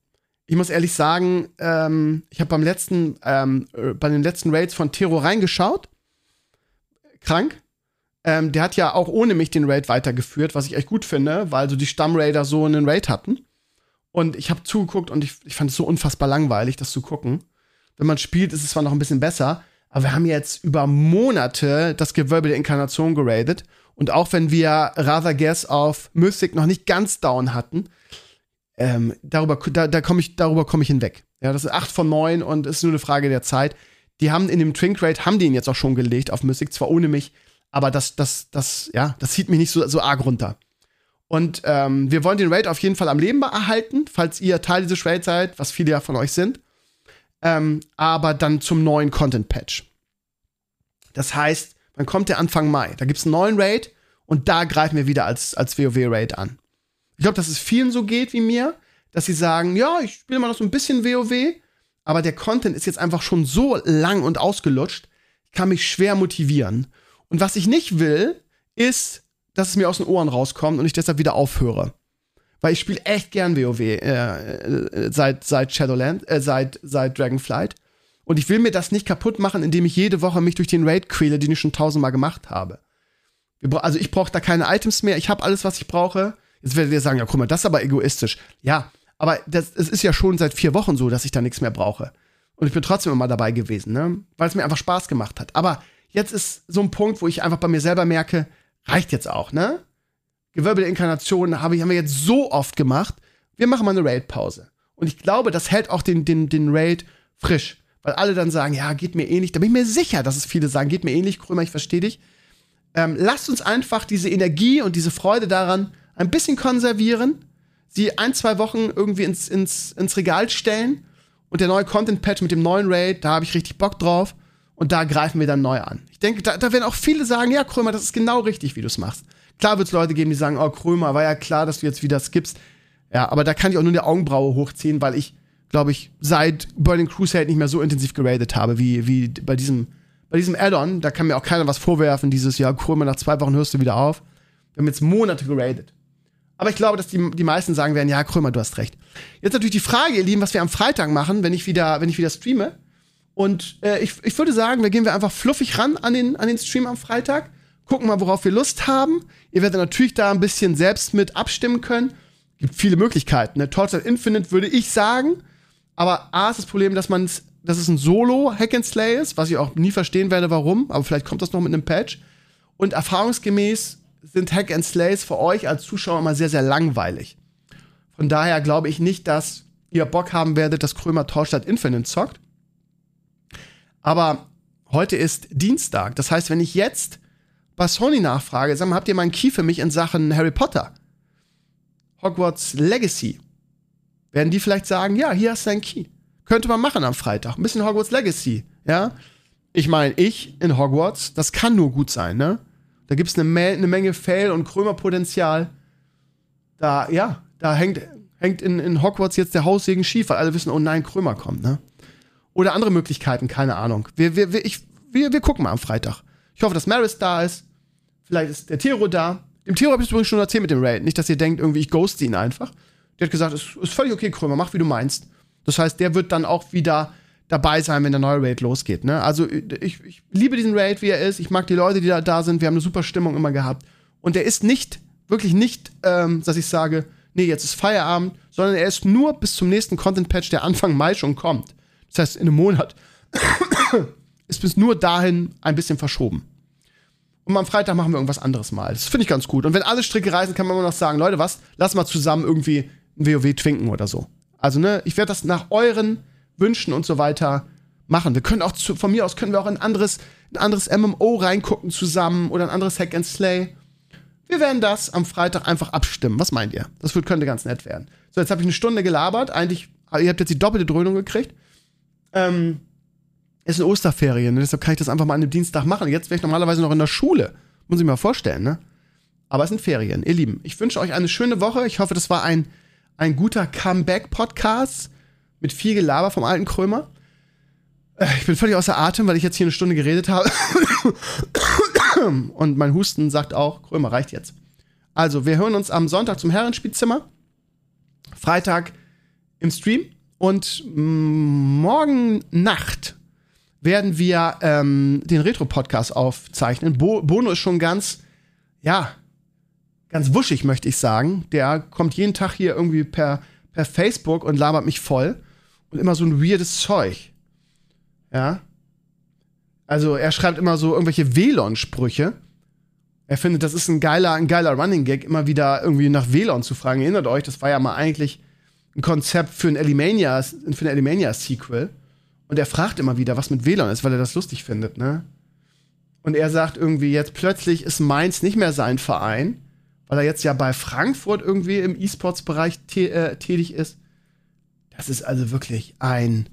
[SPEAKER 2] ich muss ehrlich sagen, ähm, ich habe beim letzten, ähm, äh, bei den letzten Raids von Tero reingeschaut. Krank. Ähm, der hat ja auch ohne mich den Raid weitergeführt, was ich echt gut finde, weil so die Stammraider so einen Raid hatten. Und ich habe zugeguckt und ich, ich fand es so unfassbar langweilig, das zu gucken. Wenn man spielt, ist es zwar noch ein bisschen besser, aber wir haben jetzt über Monate das Gewölbe der Inkarnation geradet. Und auch wenn wir Rather Guess auf Mystic noch nicht ganz down hatten, ähm, darüber, da, da komm ich, darüber komme ich hinweg. Ja, das ist 8 von 9 und es ist nur eine Frage der Zeit. Die haben in dem Twink Rate, haben die ihn jetzt auch schon gelegt auf Mystic, zwar ohne mich, aber das, das, das, ja, das zieht mich nicht so, so arg runter. Und ähm, wir wollen den Raid auf jeden Fall am Leben erhalten, falls ihr Teil dieses Raids seid, was viele ja von euch sind. Ähm, aber dann zum neuen Content-Patch. Das heißt, dann kommt der Anfang Mai. Da gibt es einen neuen Raid und da greifen wir wieder als, als WoW-Raid an. Ich glaube, dass es vielen so geht wie mir, dass sie sagen, ja, ich spiele mal noch so ein bisschen WoW, aber der Content ist jetzt einfach schon so lang und ausgelutscht, ich kann mich schwer motivieren. Und was ich nicht will, ist, dass es mir aus den Ohren rauskommt und ich deshalb wieder aufhöre. Weil ich spiele echt gern WoW äh, äh, seit, seit Shadowland, äh, seit, seit Dragonflight. Und ich will mir das nicht kaputt machen, indem ich jede Woche mich durch den Raid quäle, den ich schon tausendmal gemacht habe. Also ich brauche da keine Items mehr, ich habe alles, was ich brauche. Jetzt werdet ihr sagen, ja, guck mal, das ist aber egoistisch. Ja, aber das, es ist ja schon seit vier Wochen so, dass ich da nichts mehr brauche. Und ich bin trotzdem immer dabei gewesen, ne? Weil es mir einfach Spaß gemacht hat. Aber jetzt ist so ein Punkt, wo ich einfach bei mir selber merke, reicht jetzt auch, ne? Gewölbe der Inkarnation habe ich, haben wir jetzt so oft gemacht. Wir machen mal eine Raid-Pause. Und ich glaube, das hält auch den, den, den Raid frisch. Weil alle dann sagen, ja, geht mir ähnlich. Da bin ich mir sicher, dass es viele sagen, geht mir ähnlich, Krömer, ich verstehe dich. Ähm, lasst uns einfach diese Energie und diese Freude daran ein bisschen konservieren, sie ein, zwei Wochen irgendwie ins, ins, ins Regal stellen und der neue Content-Patch mit dem neuen Raid, da habe ich richtig Bock drauf und da greifen wir dann neu an. Ich denke, da, da werden auch viele sagen, ja, Krömer, das ist genau richtig, wie du es machst. Klar wird es Leute geben, die sagen, oh, Krömer, war ja klar, dass du jetzt wieder skippst. Ja, aber da kann ich auch nur eine Augenbraue hochziehen, weil ich, glaube ich, seit Burning Crusade nicht mehr so intensiv geradet habe, wie, wie bei diesem, bei diesem Add-on. Da kann mir auch keiner was vorwerfen, dieses, ja, Krömer, nach zwei Wochen hörst du wieder auf. Wir haben jetzt Monate geradet. Aber ich glaube, dass die, die meisten sagen werden, ja, Krömer, du hast recht. Jetzt natürlich die Frage, ihr Lieben, was wir am Freitag machen, wenn ich wieder, wenn ich wieder streame. Und äh, ich, ich würde sagen, da gehen wir einfach fluffig ran an den, an den Stream am Freitag. Gucken mal, worauf wir Lust haben. Ihr werdet natürlich da ein bisschen selbst mit abstimmen können. Gibt viele Möglichkeiten. Ne? Torchlight Infinite würde ich sagen. Aber A ist das Problem, dass man dass es ein Solo-Hack and Slay ist, was ich auch nie verstehen werde, warum. Aber vielleicht kommt das noch mit einem Patch. Und erfahrungsgemäß sind Hack and Slays für euch als Zuschauer immer sehr, sehr langweilig. Von daher glaube ich nicht, dass ihr Bock haben werdet, dass Krömer Torstadt Infinite zockt. Aber heute ist Dienstag. Das heißt, wenn ich jetzt bei Sony nachfrage, sag mal, habt ihr mal einen Key für mich in Sachen Harry Potter? Hogwarts Legacy. Werden die vielleicht sagen, ja, hier hast du einen Key. Könnte man machen am Freitag. Ein bisschen Hogwarts Legacy, ja? Ich meine, ich in Hogwarts, das kann nur gut sein, ne? Da gibt es eine, eine, Menge Fail- und Krömerpotenzial. Da, ja, da hängt, hängt in, in Hogwarts jetzt der Haussegen schief, weil alle wissen, oh nein, Krömer kommt, ne? Oder andere Möglichkeiten, keine Ahnung. Wir, wir, wir, ich, wir, wir gucken mal am Freitag. Ich hoffe, dass Maris da ist. Vielleicht ist der Tiro da. Dem Theo habe ich übrigens schon erzählt mit dem Raid. Nicht, dass ihr denkt, irgendwie ich ghost ihn einfach. Der hat gesagt, es ist völlig okay, Krömer, mach wie du meinst. Das heißt, der wird dann auch wieder dabei sein, wenn der neue Raid losgeht. Ne? Also ich, ich liebe diesen Raid, wie er ist. Ich mag die Leute, die da, da sind. Wir haben eine super Stimmung immer gehabt. Und der ist nicht, wirklich nicht, ähm, dass ich sage, nee, jetzt ist Feierabend, sondern er ist nur bis zum nächsten Content-Patch, der Anfang Mai schon kommt. Das heißt, in einem Monat ist bis nur dahin ein bisschen verschoben. Und am Freitag machen wir irgendwas anderes mal. Das finde ich ganz gut. Und wenn alle Stricke reisen, kann man immer noch sagen, Leute, was? Lass mal zusammen irgendwie ein WoW twinken oder so. Also, ne, ich werde das nach euren Wünschen und so weiter machen. Wir können auch zu, von mir aus können wir auch ein anderes, ein anderes MMO reingucken zusammen oder ein anderes Hack and Slay. Wir werden das am Freitag einfach abstimmen. Was meint ihr? Das wird, könnte ganz nett werden. So, jetzt habe ich eine Stunde gelabert. Eigentlich, ihr habt jetzt die doppelte Dröhnung gekriegt. Ähm, ist eine Osterferien, ne? deshalb kann ich das einfach mal an einem Dienstag machen. Jetzt wäre ich normalerweise noch in der Schule. Muss ich mir mal vorstellen, ne? Aber es sind Ferien. Ihr Lieben, ich wünsche euch eine schöne Woche. Ich hoffe, das war ein, ein guter Comeback-Podcast mit viel Gelaber vom alten Krömer. Äh, ich bin völlig außer Atem, weil ich jetzt hier eine Stunde geredet habe. Und mein Husten sagt auch, Krömer reicht jetzt. Also, wir hören uns am Sonntag zum Herrenspielzimmer. Freitag im Stream. Und morgen Nacht werden wir ähm, den Retro-Podcast aufzeichnen. Bo Bono ist schon ganz, ja, ganz wuschig, möchte ich sagen. Der kommt jeden Tag hier irgendwie per, per Facebook und labert mich voll. Und immer so ein weirdes Zeug. Ja. Also er schreibt immer so irgendwelche Velon-Sprüche. Er findet, das ist ein geiler, ein geiler Running Gag, immer wieder irgendwie nach Velon zu fragen. Erinnert euch, das war ja mal eigentlich ein Konzept für ein Elimania, für ein Elimania-Sequel. Und er fragt immer wieder, was mit WLAN ist, weil er das lustig findet, ne? Und er sagt irgendwie, jetzt plötzlich ist Mainz nicht mehr sein Verein, weil er jetzt ja bei Frankfurt irgendwie im E-Sports-Bereich äh, tätig ist. Das ist also wirklich ein,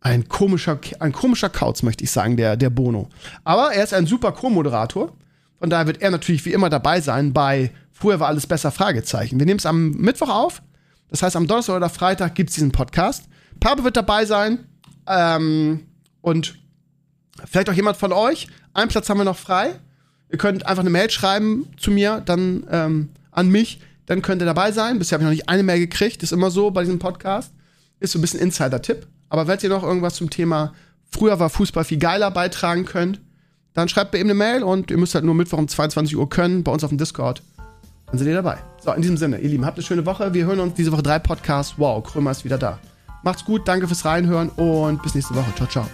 [SPEAKER 2] ein komischer, ein komischer Kauz, möchte ich sagen, der, der Bono. Aber er ist ein super Co-Moderator. Von daher wird er natürlich wie immer dabei sein bei Früher war alles besser, Fragezeichen. Wir nehmen es am Mittwoch auf. Das heißt, am Donnerstag oder Freitag gibt es diesen Podcast. Pape wird dabei sein. Ähm, und vielleicht auch jemand von euch. Einen Platz haben wir noch frei. Ihr könnt einfach eine Mail schreiben zu mir, dann ähm, an mich. Dann könnt ihr dabei sein. Bisher habe ich noch nicht eine Mail gekriegt. Ist immer so bei diesem Podcast. Ist so ein bisschen Insider-Tipp. Aber wenn ihr noch irgendwas zum Thema früher war Fußball viel geiler beitragen könnt, dann schreibt mir eben eine Mail und ihr müsst halt nur Mittwoch um 22 Uhr können bei uns auf dem Discord. Dann seid ihr dabei. So, in diesem Sinne, ihr Lieben, habt eine schöne Woche. Wir hören uns diese Woche drei Podcasts. Wow, Krömer ist wieder da. Macht's gut, danke fürs Reinhören und bis nächste Woche. Ciao, ciao.